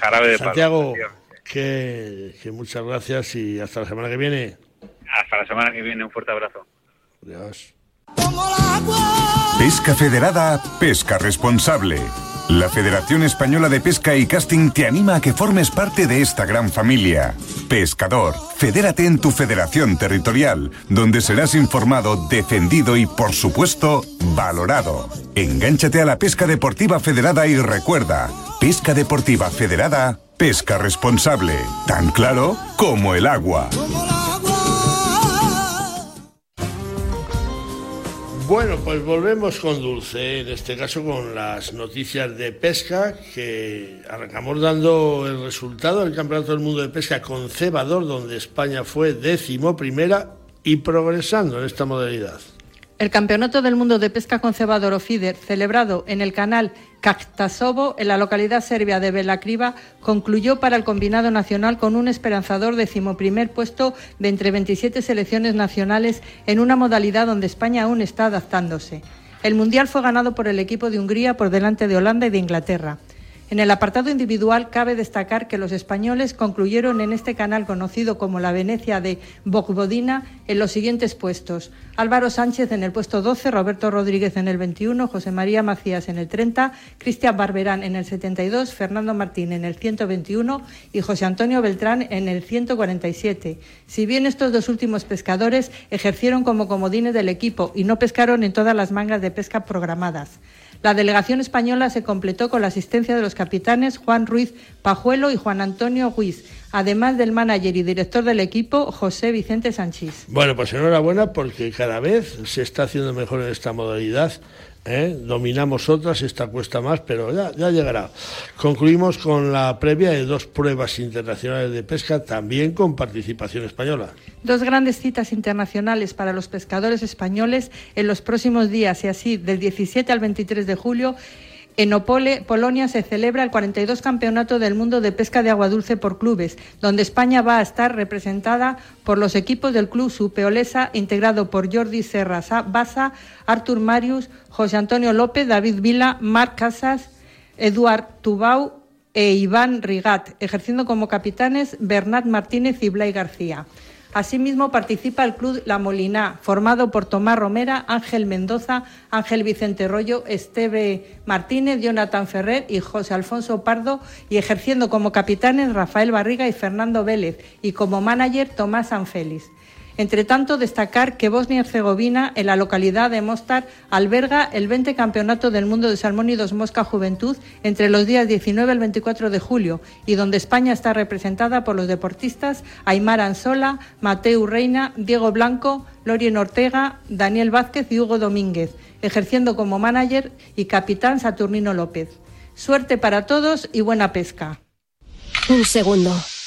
Jarabe de Santiago, que, muchas gracias y hasta la semana que viene. Hasta la semana que viene, un fuerte abrazo. Adiós. Pesca Federada, pesca responsable. La Federación Española de Pesca y Casting te anima a que formes parte de esta gran familia. Pescador, fedérate en tu federación territorial, donde serás informado, defendido y, por supuesto, valorado. Engánchate a la pesca deportiva federada y recuerda, pesca deportiva federada, pesca responsable, tan claro como el agua. Bueno, pues volvemos con Dulce, en este caso con las noticias de pesca, que arrancamos dando el resultado del Campeonato del Mundo de Pesca con Cebador, donde España fue décimo primera y progresando en esta modalidad. El Campeonato del Mundo de Pesca con Cebador o FIDER, celebrado en el canal Kaktasovo, en la localidad serbia de Belacriva, concluyó para el combinado nacional con un esperanzador decimoprimer puesto de entre 27 selecciones nacionales en una modalidad donde España aún está adaptándose. El Mundial fue ganado por el equipo de Hungría por delante de Holanda y de Inglaterra. En el apartado individual cabe destacar que los españoles concluyeron en este canal conocido como la Venecia de Bogbodina en los siguientes puestos. Álvaro Sánchez en el puesto 12, Roberto Rodríguez en el 21, José María Macías en el 30, Cristian Barberán en el 72, Fernando Martín en el 121 y José Antonio Beltrán en el 147. Si bien estos dos últimos pescadores ejercieron como comodines del equipo y no pescaron en todas las mangas de pesca programadas. La delegación española se completó con la asistencia de los capitanes Juan Ruiz Pajuelo y Juan Antonio Ruiz, además del manager y director del equipo José Vicente Sánchez. Bueno, pues enhorabuena porque cada vez se está haciendo mejor en esta modalidad ¿eh? dominamos otras, esta cuesta más, pero ya, ya llegará. Concluimos con la previa de dos pruebas internacionales de pesca, también con participación española. Dos grandes citas internacionales para los pescadores españoles en los próximos días y así del 17 al 23 de julio en Opole, Polonia, se celebra el 42 Campeonato del Mundo de Pesca de Agua Dulce por clubes, donde España va a estar representada por los equipos del Club Supeolesa, integrado por Jordi Serra Basa, Artur Marius, José Antonio López, David Vila, Marc Casas, Eduard Tubau e Iván Rigat, ejerciendo como capitanes Bernat Martínez y Blay García. Asimismo participa el Club La Molina, formado por Tomás Romera, Ángel Mendoza, Ángel Vicente Rollo, Esteve Martínez, Jonathan Ferrer y José Alfonso Pardo, y ejerciendo como capitanes Rafael Barriga y Fernando Vélez, y como manager Tomás Sanfélix. Entre tanto, destacar que Bosnia y Herzegovina, en la localidad de Mostar, alberga el 20 Campeonato del Mundo de Salmón y Dos Mosca Juventud entre los días 19 al 24 de julio y donde España está representada por los deportistas Aymar Ansola, Mateu Reina, Diego Blanco, Lorien Ortega, Daniel Vázquez y Hugo Domínguez, ejerciendo como manager y capitán Saturnino López. Suerte para todos y buena pesca. Un segundo.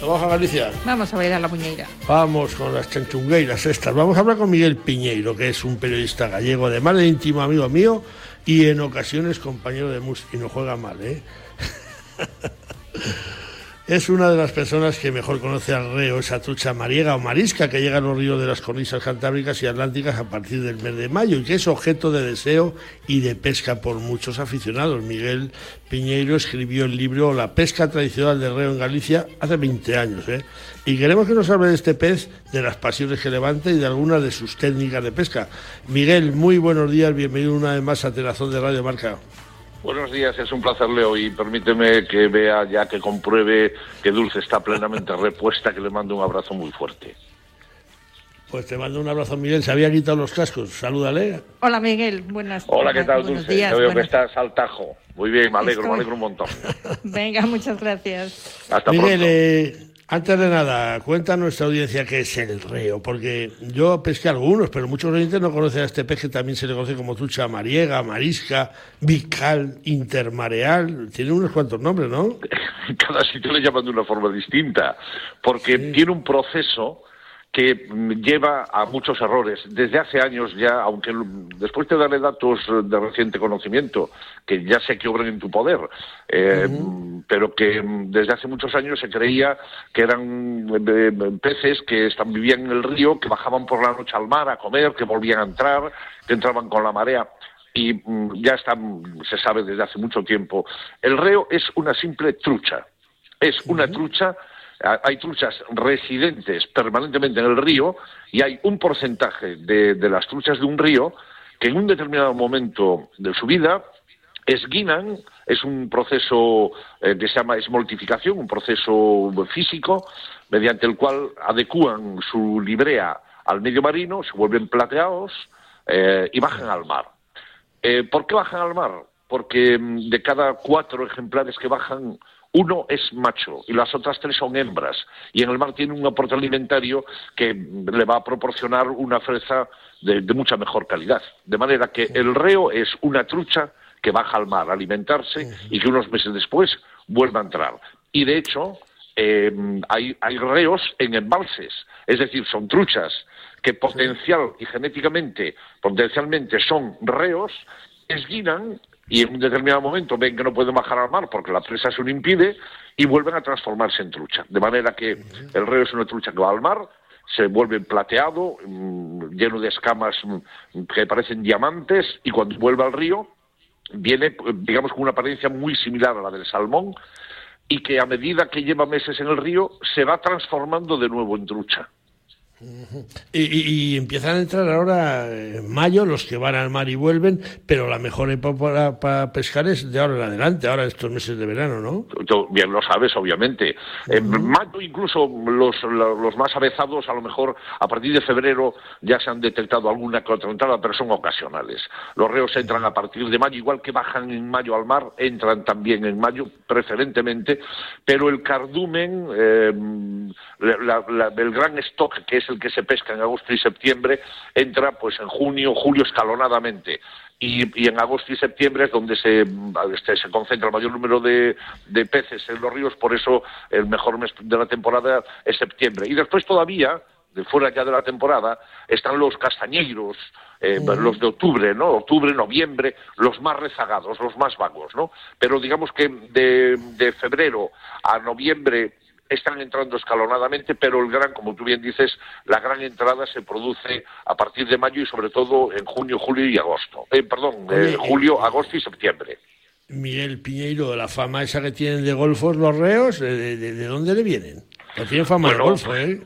Vamos a Galicia. Vamos a bailar la muñeira. Vamos con las chanchungueiras estas. Vamos a hablar con Miguel Piñeiro, que es un periodista gallego, además de íntimo amigo mío y en ocasiones compañero de música. Y no juega mal, ¿eh? es una de las personas que mejor conoce al reo, esa trucha mariega o marisca que llega a los ríos de las cornisas cantábricas y atlánticas a partir del mes de mayo y que es objeto de deseo y de pesca por muchos aficionados. Miguel Piñeiro escribió el libro La pesca tradicional del reo en Galicia hace 20 años. ¿eh? Y queremos que nos hable de este pez, de las pasiones que levanta y de algunas de sus técnicas de pesca. Miguel, muy buenos días, bienvenido una vez más a Terazón de Radio Marca. Buenos días, es un placer, Leo, y permíteme que vea ya que compruebe que Dulce está plenamente repuesta, que le mando un abrazo muy fuerte. Pues te mando un abrazo, Miguel. Se había quitado los cascos. Salúdale. Hola, Miguel. Buenas Hola, ¿qué tal, Dulce? Días, veo que estás al tajo. Muy bien, me alegro, me alegro un montón. Venga, muchas gracias. Hasta Miguel, pronto. Eh, antes de nada, cuenta a nuestra audiencia qué es el reo, porque yo pesqué algunos, pero muchos oyentes no conocen a este pez que también se le conoce como trucha mariega, marisca, bical, intermareal. Tiene unos cuantos nombres, ¿no? Cada sitio le llaman de una forma distinta, porque tiene un proceso que lleva a muchos errores. Desde hace años ya, aunque después te daré datos de reciente conocimiento, que ya sé que obran en tu poder, eh, pero que mm, desde hace muchos años se creía que eran eh, eh, peces que están, vivían en el río, que bajaban por la noche al mar a comer, que volvían a entrar, que entraban con la marea y mm, ya está, se sabe desde hace mucho tiempo. El reo es una simple trucha. Es una trucha, hay truchas residentes permanentemente en el río y hay un porcentaje de, de las truchas de un río que en un determinado momento de su vida esguinan, es un proceso eh, que se llama esmoltificación, un proceso físico mediante el cual adecúan su librea al medio marino, se vuelven plateados eh, y bajan al mar. Eh, ¿Por qué bajan al mar? Porque mm, de cada cuatro ejemplares que bajan, uno es macho y las otras tres son hembras. Y en el mar tiene un aporte alimentario que le va a proporcionar una fresa de, de mucha mejor calidad. De manera que el reo es una trucha que baja al mar a alimentarse y que unos meses después vuelve a entrar. Y de hecho, eh, hay, hay reos en embalses, es decir, son truchas que potencial y genéticamente, potencialmente son reos, esguinan y en un determinado momento ven que no pueden bajar al mar porque la presa se lo impide y vuelven a transformarse en trucha. De manera que el reo es una trucha que va al mar, se vuelve plateado, mm, lleno de escamas mm, que parecen diamantes y cuando vuelve al río viene, eh, digamos, con una apariencia muy similar a la del salmón y que a medida que lleva meses en el río se va transformando de nuevo en trucha. Y, y- y empiezan a entrar ahora en mayo los que van al mar y vuelven, pero la mejor época para, para pescar es de ahora en adelante, ahora estos meses de verano, ¿no? Tú bien lo sabes, obviamente. En mayo, incluso los, los más avezados, a lo mejor a partir de febrero ya se han detectado alguna que otra entrada, pero son ocasionales. Los reos entran a partir de mayo, igual que bajan en mayo al mar, entran también en mayo, preferentemente, pero el cardumen, eh, la- la- el gran stock, que es el que se pesca en agosto y septiembre, entra pues en junio, julio escalonadamente. Y, y en agosto y septiembre es donde se, este, se concentra el mayor número de, de peces en los ríos, por eso el mejor mes de la temporada es septiembre. Y después todavía, de fuera ya de la temporada, están los castañeiros, eh, los de octubre, ¿no? Octubre, noviembre, los más rezagados, los más vagos, ¿no? Pero digamos que de, de febrero a noviembre están entrando escalonadamente, pero el gran, como tú bien dices, la gran entrada se produce a partir de mayo y sobre todo en junio, julio y agosto. Eh, perdón, eh, julio, agosto y septiembre. Miguel Piñeiro, la fama esa que tienen de golfos los reos, ¿de, de- de dónde le vienen? No tienen fama de Bueno, golfo, ¿eh?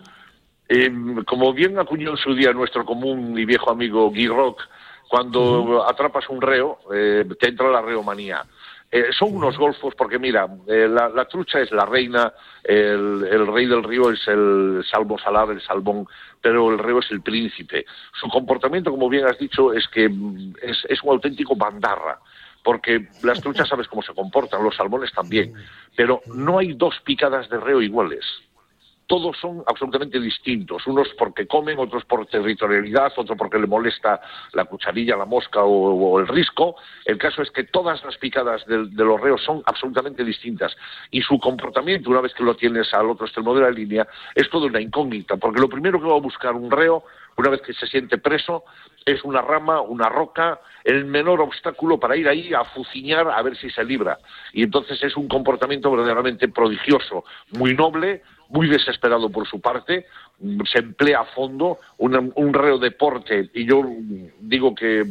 Eh, como bien acuñó en su día nuestro común y viejo amigo Guy Rock, cuando atrapas un reo, eh, te entra la reomanía. Eh, son unos golfos porque, mira, eh, la, la trucha es la reina, el, el rey del río es el salvo salar, el salmón, pero el reo es el príncipe. Su comportamiento, como bien has dicho, es que mm, es, es un auténtico bandarra porque las truchas sabes cómo se comportan, los salmones también, pero no hay dos picadas de reo iguales todos son absolutamente distintos, unos porque comen, otros por territorialidad, otro porque le molesta la cucharilla, la mosca o, o el risco. El caso es que todas las picadas de, de los reos son absolutamente distintas y su comportamiento, una vez que lo tienes al otro extremo de la línea, es toda una incógnita, porque lo primero que va a buscar un reo una vez que se siente preso, es una rama, una roca, el menor obstáculo para ir ahí a fuciñar a ver si se libra. Y entonces es un comportamiento verdaderamente prodigioso, muy noble, muy desesperado por su parte, se emplea a fondo un, un reo deporte. Y yo digo que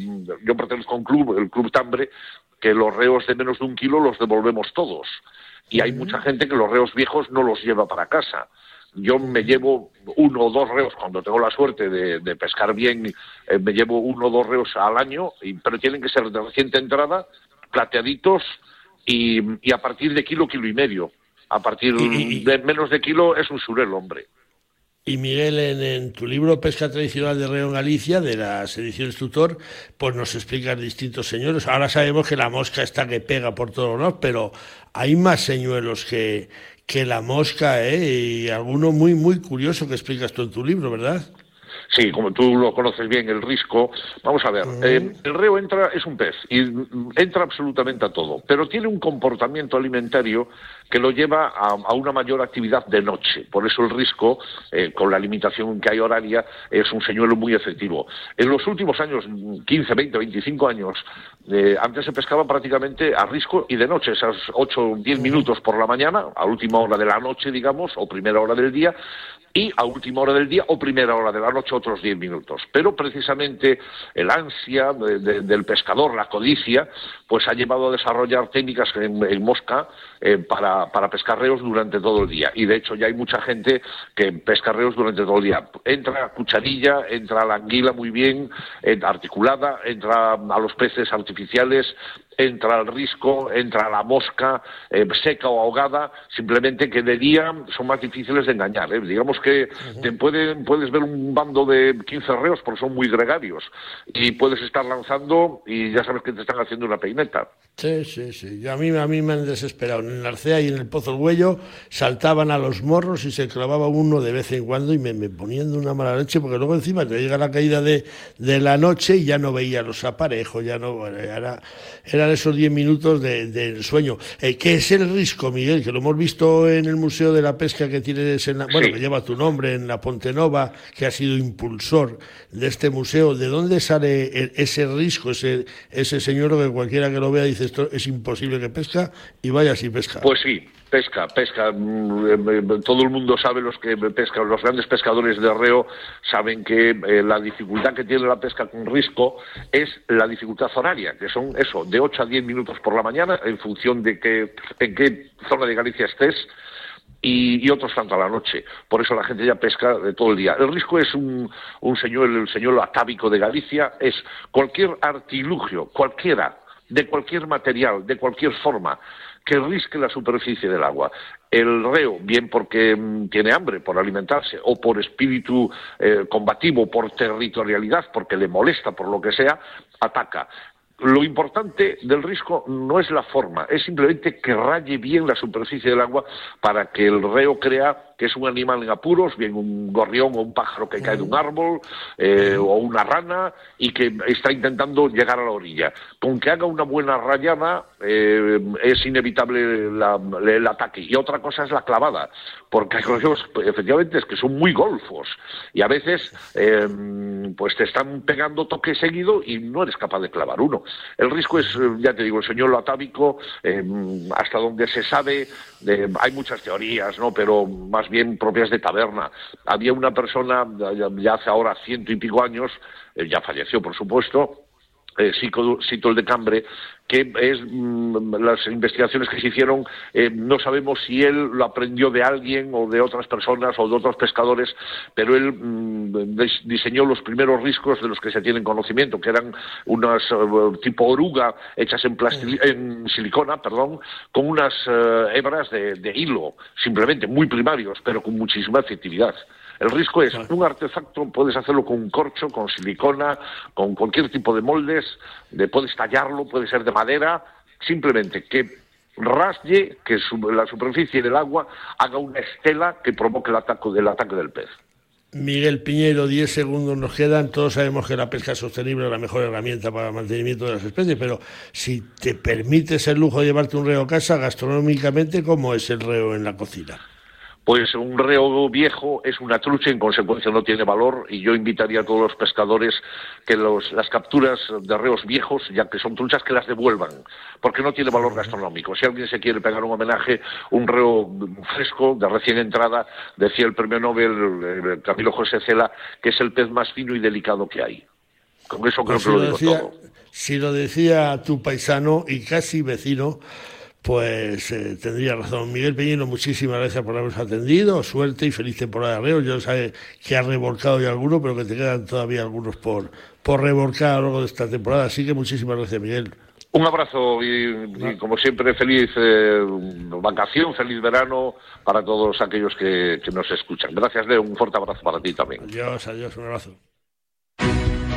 yo pertenezco a un club, el Club Tambre, que los reos de menos de un kilo los devolvemos todos. Y hay mucha gente que los reos viejos no los lleva para casa yo me llevo uno o dos reos cuando tengo la suerte de, pescar bien, eh, me llevo uno o dos reos al año, pero tienen que ser de reciente entrada, plateaditos y, a partir de kilo, kilo y medio. A partir de menos de kilo es un surel, hombre. Y Miguel, en, tu libro Pesca Tradicional de Reo en Galicia, de las ediciones Tutor, pues nos explicas distintos señuelos. Ahora sabemos que la mosca está que pega por todos lados, pero hay más señuelos que, que la mosca, ¿eh? Y alguno muy, muy curioso que explicas tú en tu libro, ¿verdad? Sí, como tú lo conoces bien, el risco. Vamos a ver, eh, el reo entra, es un pez y entra absolutamente a todo, pero tiene un comportamiento alimentario que lo lleva a, una mayor actividad de noche. Por eso el risco, eh, con la limitación que hay horaria, es un señuelo muy efectivo. En los últimos años, 15, 20, 25 años, eh, antes se pescaba prácticamente a risco y de noche, esas 8 o 10 minutos por la mañana, a última hora de la noche, digamos, o primera hora del día, y a última hora del día o primera hora de la noche otros 10 minutos. Pero precisamente el ansia del pescador, la codicia, pues ha llevado a desarrollar técnicas en, mosca eh, para, para pescar reos durante todo el día. Y de hecho ya hay mucha gente que pesca reos durante todo el día. Entra cucharilla, entra la anguila muy bien, articulada, entra a los peces artificiales, entra al risco, entra la mosca, eh, seca o ahogada, simplemente que de día son más difíciles de engañar. ¿eh? Digamos que te puedes ver un bando de 15 reos porque son muy gregarios y puedes estar lanzando y ya sabes que te están haciendo una peineta. Sí, sí, sí. a, mí, a mí me han desesperado. En el Arcea y en el Pozo del Huello saltaban a los morros y se clavaba uno de vez en cuando y me, me poniendo una mala leche porque luego encima te llega la caída de, de la noche y ya no veía los aparejos, ya no... Era, eran esos 10 minutos del sueño. Eh, ¿Qué es el risco, Miguel? Que lo hemos visto en el Museo de la Pesca que tienes en bueno, que lleva tu nombre, en la Ponte Nova, que ha sido impulsor de este museo. ¿De dónde sale ese risco, ese, ese señor que cualquiera que lo vea dice esto es imposible que pesca y vaya si pesca. Pues sí, pesca, pesca. Mm, eh, todo el mundo sabe los que pescan, los grandes pescadores de reo saben que eh, la dificultad que tiene la pesca con risco es la dificultad horaria, que son eso, de 8 a 10 minutos por la mañana, en función de que, en qué zona de Galicia estés. Y, otros tanto a la noche. Por eso la gente ya pesca de todo el día. El risco es un, un señuelo, el señuelo atávico de Galicia, es cualquier artilugio, cualquiera, de cualquier material, de cualquier forma, que risque la superficie del agua. El reo, bien porque mm, tiene hambre por alimentarse, o por espíritu eh, combativo, por territorialidad, porque le molesta por lo que sea, ataca. Lo importante del risco no es la forma, es simplemente que raye bien la superficie del agua para que el reo crea que es un animal en apuros, bien un gorrión o un pájaro que cae de un árbol eh, o una rana y que está intentando llegar a la orilla. Con que haga una buena rayada eh, es inevitable el ataque. Y otra cosa es la clavada, porque hay gorriones, efectivamente, es que son muy golfos y a veces eh, pues te están pegando toque seguido y no eres capaz de clavar uno. El riesgo es, ya te digo, el señor atávico, hasta donde se sabe, hay muchas teorías, ¿no? Pero más bien propias de taberna. Había una persona, ya hace ahora ciento y pico años, eh, ya falleció por supuesto, eh, Sito el de Cambre, que es mm, las investigaciones que se hicieron, eh, no sabemos si él lo aprendió de alguien o de otras personas o de otros pescadores, pero él mm, diseñó los primeros riscos de los que se tienen conocimiento, que eran unas eh, tipo oruga hechas en, en silicona, perdón, con unas hebras de, de hilo, simplemente muy primarios, pero con muchísima efectividad. El risco es un artefacto, puedes hacerlo con un corcho, con silicona, con cualquier tipo de moldes, de, puedes tallarlo, puede ser de madera, simplemente que rasgue, que la superficie del agua haga una estela que provoque el ataque del, ataque del pez. Miguel Piñero, 10 segundos nos quedan. Todos sabemos que la pesca sostenible es la mejor herramienta para el mantenimiento de las especies, pero si te permites el lujo de llevarte un reo a casa, gastronómicamente, ¿cómo es el reo en la cocina? Pues un reo viejo es una trucha y en consecuencia no tiene valor y yo invitaría a todos los pescadores que los, las capturas de reos viejos, ya que son truchas, que las devuelvan, porque no tiene valor gastronómico. Si alguien se quiere pegar un homenaje, un reo fresco, de recién entrada, decía el premio Nobel Camilo José Cela, que es el pez más fino y delicado que hay. Con eso creo Pues que si lo digo decía- todo. Si lo decía tu paisano y casi vecino, pues eh, tendría razón. Miguel Peñino, muchísimas gracias por habernos atendido. Suerte y feliz temporada de reos. Yo sé que has revolcado ya algunos, pero que te quedan todavía algunos por, por revolcar a lo largo de esta temporada. Así que muchísimas gracias, Miguel. Un abrazo y, y, como siempre feliz eh, vacación, feliz verano para todos aquellos que, que nos escuchan. Gracias, Leo. Un fuerte abrazo para ti también. Adiós, adiós, un abrazo.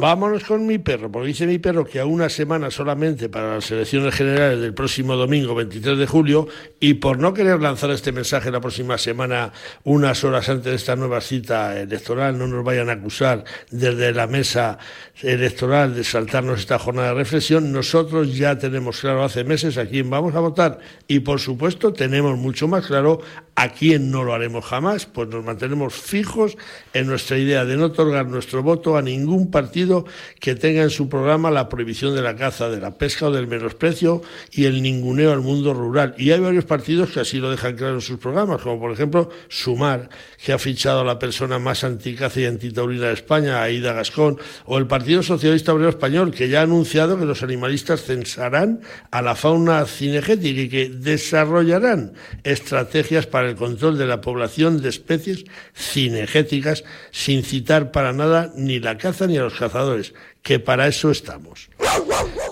Vámonos con mi perro, porque dice mi perro que a una semana solamente para las elecciones generales del próximo domingo 23 de julio y por no querer lanzar este mensaje la próxima semana unas horas antes de esta nueva cita electoral, no nos vayan a acusar desde la mesa electoral de saltarnos esta jornada de reflexión, nosotros ya tenemos claro hace meses a quién vamos a votar y por supuesto tenemos mucho más claro a quién no lo haremos jamás, pues nos mantenemos fijos en nuestra idea de no otorgar nuestro voto a ningún partido que tenga en su programa la prohibición de la caza, de la pesca o del menosprecio y el ninguneo al mundo rural. Y hay varios partidos que así lo dejan claro en sus programas, como por ejemplo Sumar, que ha fichado a la persona más anticaza y antitaurina de España, Aida Gascón, o el Partido Socialista Obrero Español, que ya ha anunciado que los animalistas censarán a la fauna cinegética y que desarrollarán estrategias para el control de la población de especies cinegéticas sin citar para nada ni la caza ni a los cazadores, que para eso estamos.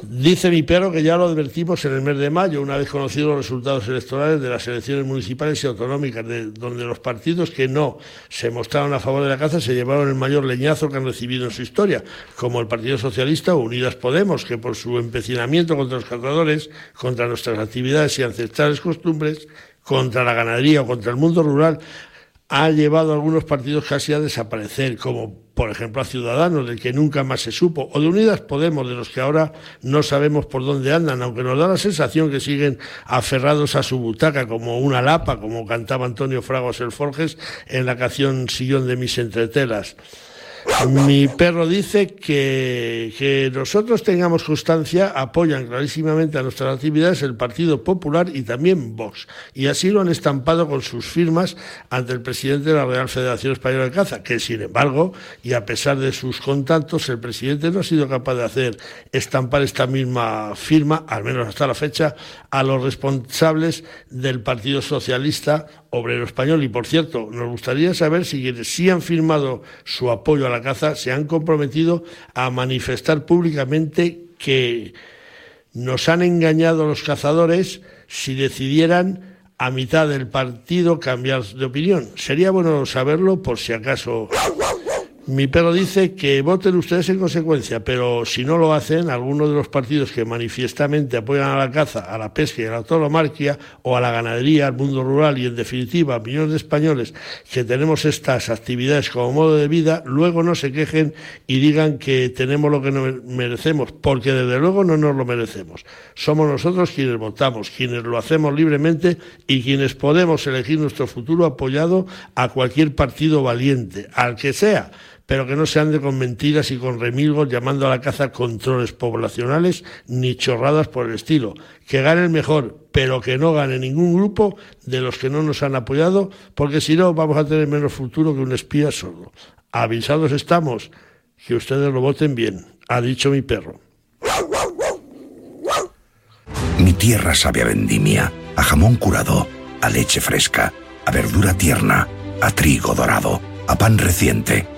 Dice mi perro que ya lo advertimos en el mes de mayo, una vez conocidos los resultados electorales de las elecciones municipales y autonómicas, de, donde los partidos que no se mostraron a favor de la caza se llevaron el mayor leñazo que han recibido en su historia, como el Partido Socialista o Unidas Podemos, que por su empecinamiento contra los cazadores, contra nuestras actividades y ancestrales costumbres, contra la ganadería o contra el mundo rural, ha llevado a algunos partidos casi a desaparecer, como por ejemplo a Ciudadanos, del que nunca más se supo, o de Unidas Podemos, de los que ahora no sabemos por dónde andan, aunque nos da la sensación que siguen aferrados a su butaca como una lapa, como cantaba Antonio Fragos el Forges en la canción Sillón de mis entretelas. Mi perro dice que, que nosotros tengamos constancia, apoyan clarísimamente a nuestras actividades el Partido Popular y también Vox. Y así lo han estampado con sus firmas ante el presidente de la Real Federación Española de Caza, que sin embargo, y a pesar de sus contactos, el presidente no ha sido capaz de hacer estampar esta misma firma, al menos hasta la fecha, a los responsables del Partido Socialista Obrero Español. Y por cierto, nos gustaría saber si quienes sí han firmado su apoyo a la caza se han comprometido a manifestar públicamente que nos han engañado los cazadores si decidieran a mitad del partido cambiar de opinión. Sería bueno saberlo por si acaso. Mi perro dice que voten ustedes en consecuencia, pero si no lo hacen, algunos de los partidos que manifiestamente apoyan a la caza, a la pesca y a la tauromaquia o a la ganadería, al mundo rural y en definitiva a millones de españoles que tenemos estas actividades como modo de vida, luego no se quejen y digan que tenemos lo que no merecemos, porque desde luego no nos lo merecemos. Somos nosotros quienes votamos, quienes lo hacemos libremente y quienes podemos elegir nuestro futuro apoyado a cualquier partido valiente, al que sea pero que no se ande con mentiras y con remilgos llamando a la caza controles poblacionales ni chorradas por el estilo. Que gane el mejor, pero que no gane ningún grupo de los que no nos han apoyado, porque si no vamos a tener menos futuro que un espía sordo. Avisados estamos, que ustedes lo voten bien, ha dicho mi perro. Mi tierra sabe a vendimia, a jamón curado, a leche fresca, a verdura tierna, a trigo dorado, a pan reciente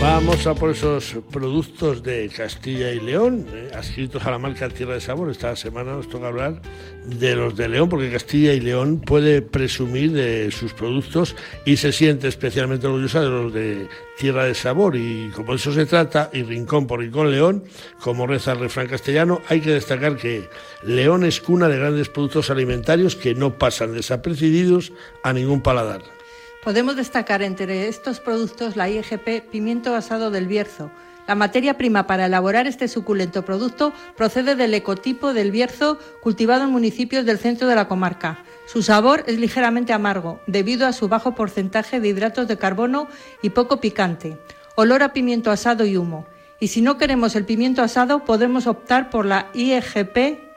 Vamos a por esos productos de Castilla y León, eh, adscritos a la marca Tierra de Sabor. Esta semana nos toca hablar de los de León, porque Castilla y León puede presumir de sus productos y se siente especialmente orgullosa de los de Tierra de Sabor. Y como de eso se trata, y rincón por rincón León, como reza el refrán castellano, hay que destacar que León es cuna de grandes productos alimentarios que no pasan desapercibidos a ningún paladar. Podemos destacar entre estos productos la IGP Pimiento Asado del Bierzo. La materia prima para elaborar este suculento producto procede del ecotipo del Bierzo cultivado en municipios del centro de la comarca. Su sabor es ligeramente amargo debido a su bajo porcentaje de hidratos de carbono y poco picante. Olor a pimiento asado y humo. Y si no queremos el pimiento asado, podemos optar por la IGP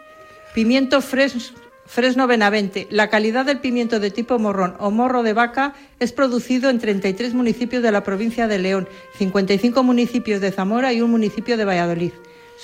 Pimiento Fresh Fresno Benavente. La calidad del pimiento de tipo morrón o morro de vaca es producido en 33 municipios de la provincia de León, 55 municipios de Zamora y un municipio de Valladolid.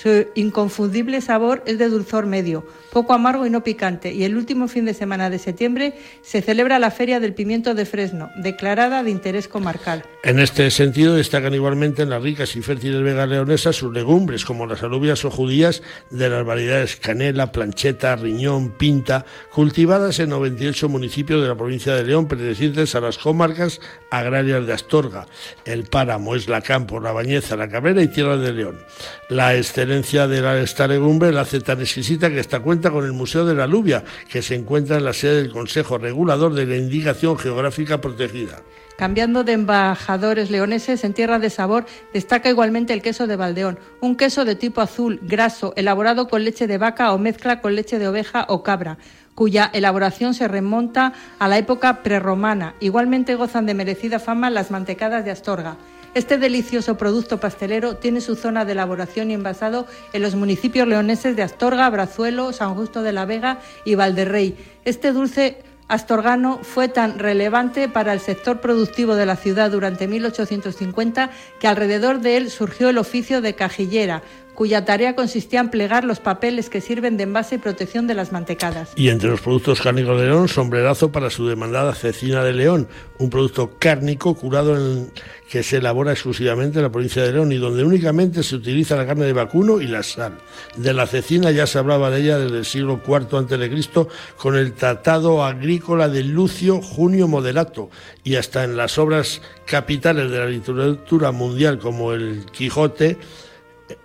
Su inconfundible sabor es de dulzor medio, poco amargo y no picante, y el último fin de semana de septiembre se celebra la Feria del Pimiento de Fresno, declarada de interés comarcal. En este sentido, destacan igualmente en las ricas y fértiles vegas leonesas sus legumbres, como las alubias o judías de las variedades canela, plancheta, riñón, pinta, cultivadas en 98 municipios de la provincia de León, pertenecientes a las comarcas agrarias de Astorga, el Páramo, Esla Campo, La Bañeza, La Cabrera y Tierra de León. La excelencia de la, legumbre la hace tan exquisita que esta cuenta con el Museo de la Alubia, que se encuentra en la sede del Consejo Regulador de la Indicación Geográfica Protegida. Cambiando de embajadores leoneses, en Tierra de Sabor destaca igualmente el queso de Valdeón, un queso de tipo azul, graso, elaborado con leche de vaca o mezcla con leche de oveja o cabra cuya elaboración se remonta a la época prerromana. Igualmente gozan de merecida fama las mantecadas de Astorga. Este delicioso producto pastelero tiene su zona de elaboración y envasado en los municipios leoneses de Astorga, Brazuelo, San Justo de la Vega y Valderrey. Este dulce astorgano fue tan relevante para el sector productivo de la ciudad durante 1850 que alrededor de él surgió el oficio de cajillera, cuya tarea consistía en plegar los papeles que sirven de envase y protección de las mantecadas. Y entre los productos cárnicos de León, sombrerazo para su demandada cecina de León, un producto cárnico curado en que se elabora exclusivamente en la provincia de León y donde únicamente se utiliza la carne de vacuno y la sal. De la cecina ya se hablaba de ella desde el siglo IV a.C. con el Tratado Agrícola de Lucio Junio Moderato y hasta en las obras capitales de la literatura mundial como el Quijote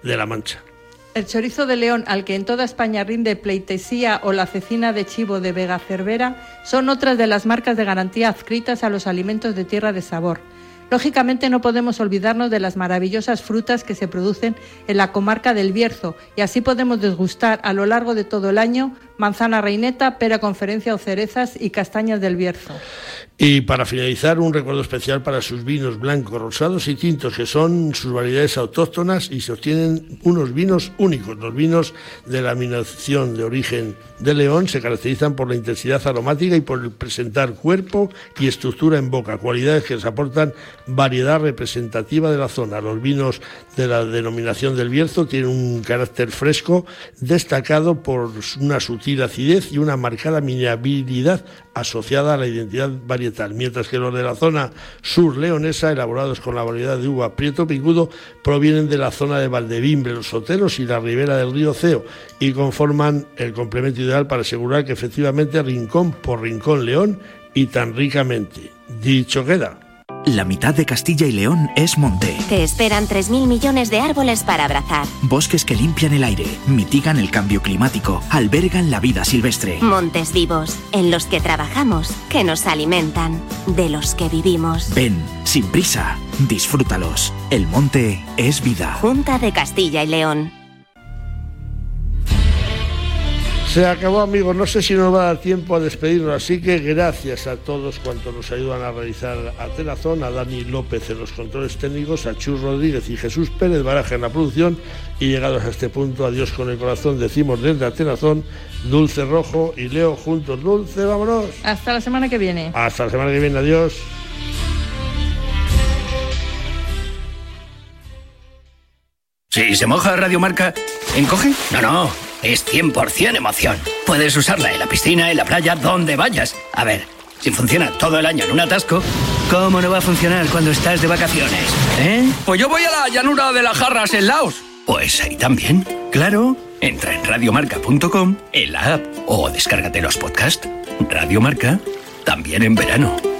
de la Mancha. El chorizo de león, al que en toda España rinde pleitesía, o la cecina de chivo de Vega Cervera, son otras de las marcas de garantía adscritas a los alimentos de tierra de sabor. Lógicamente no podemos olvidarnos de las maravillosas frutas que se producen en la comarca del Bierzo y así podemos desgustar a lo largo de todo el año manzana reineta, pera conferencia o cerezas y castañas del Bierzo. Y para finalizar, un recuerdo especial para sus vinos blancos, rosados y tintos, que son sus variedades autóctonas y se obtienen unos vinos únicos. Los vinos de la minación de origen de León se caracterizan por la intensidad aromática y por presentar cuerpo y estructura en boca, cualidades que les aportan variedad representativa de la zona. Los vinos de la denominación del Bierzo tienen un carácter fresco destacado por una sutil acidez y una marcada minerabilidad asociada a la identidad mientras que los de la zona sur leonesa, elaborados con la variedad de uva prieto picudo, provienen de la zona de Valdevimbre, los Soteros y la ribera del río Ceo y conforman el complemento ideal para asegurar que efectivamente rincón por rincón León y tan ricamente. Dicho queda. La mitad de Castilla y León es monte. Te esperan 3.000 millones de árboles para abrazar. Bosques que limpian el aire, mitigan el cambio climático, albergan la vida silvestre. Montes vivos, en los que trabajamos, que nos alimentan, de los que vivimos. Ven, sin prisa, disfrútalos. El monte es vida. Junta de Castilla y León. Se acabó amigos, no sé si nos va a dar tiempo a despedirnos, así que gracias a todos cuantos nos ayudan a realizar Atenazón, a Dani López en los controles técnicos, a Chus Rodríguez y Jesús Pérez Baraja en la producción y llegados a este punto, adiós con el corazón, decimos desde Atenazón, Dulce Rojo y Leo juntos, Dulce, vámonos. Hasta la semana que viene. Hasta la semana que viene, adiós. Si se moja Radio Marca, ¿encoge? No, no, es 100% emoción. Puedes usarla en la piscina, en la playa, donde vayas. A ver, si funciona todo el año en un atasco, ¿cómo no va a funcionar cuando estás de vacaciones? ¿Eh? Pues yo voy a la llanura de las jarras en Laos. Pues ahí también, claro. Entra en radiomarca.com, en la app o descárgate los podcasts. Radio Marca, también en verano.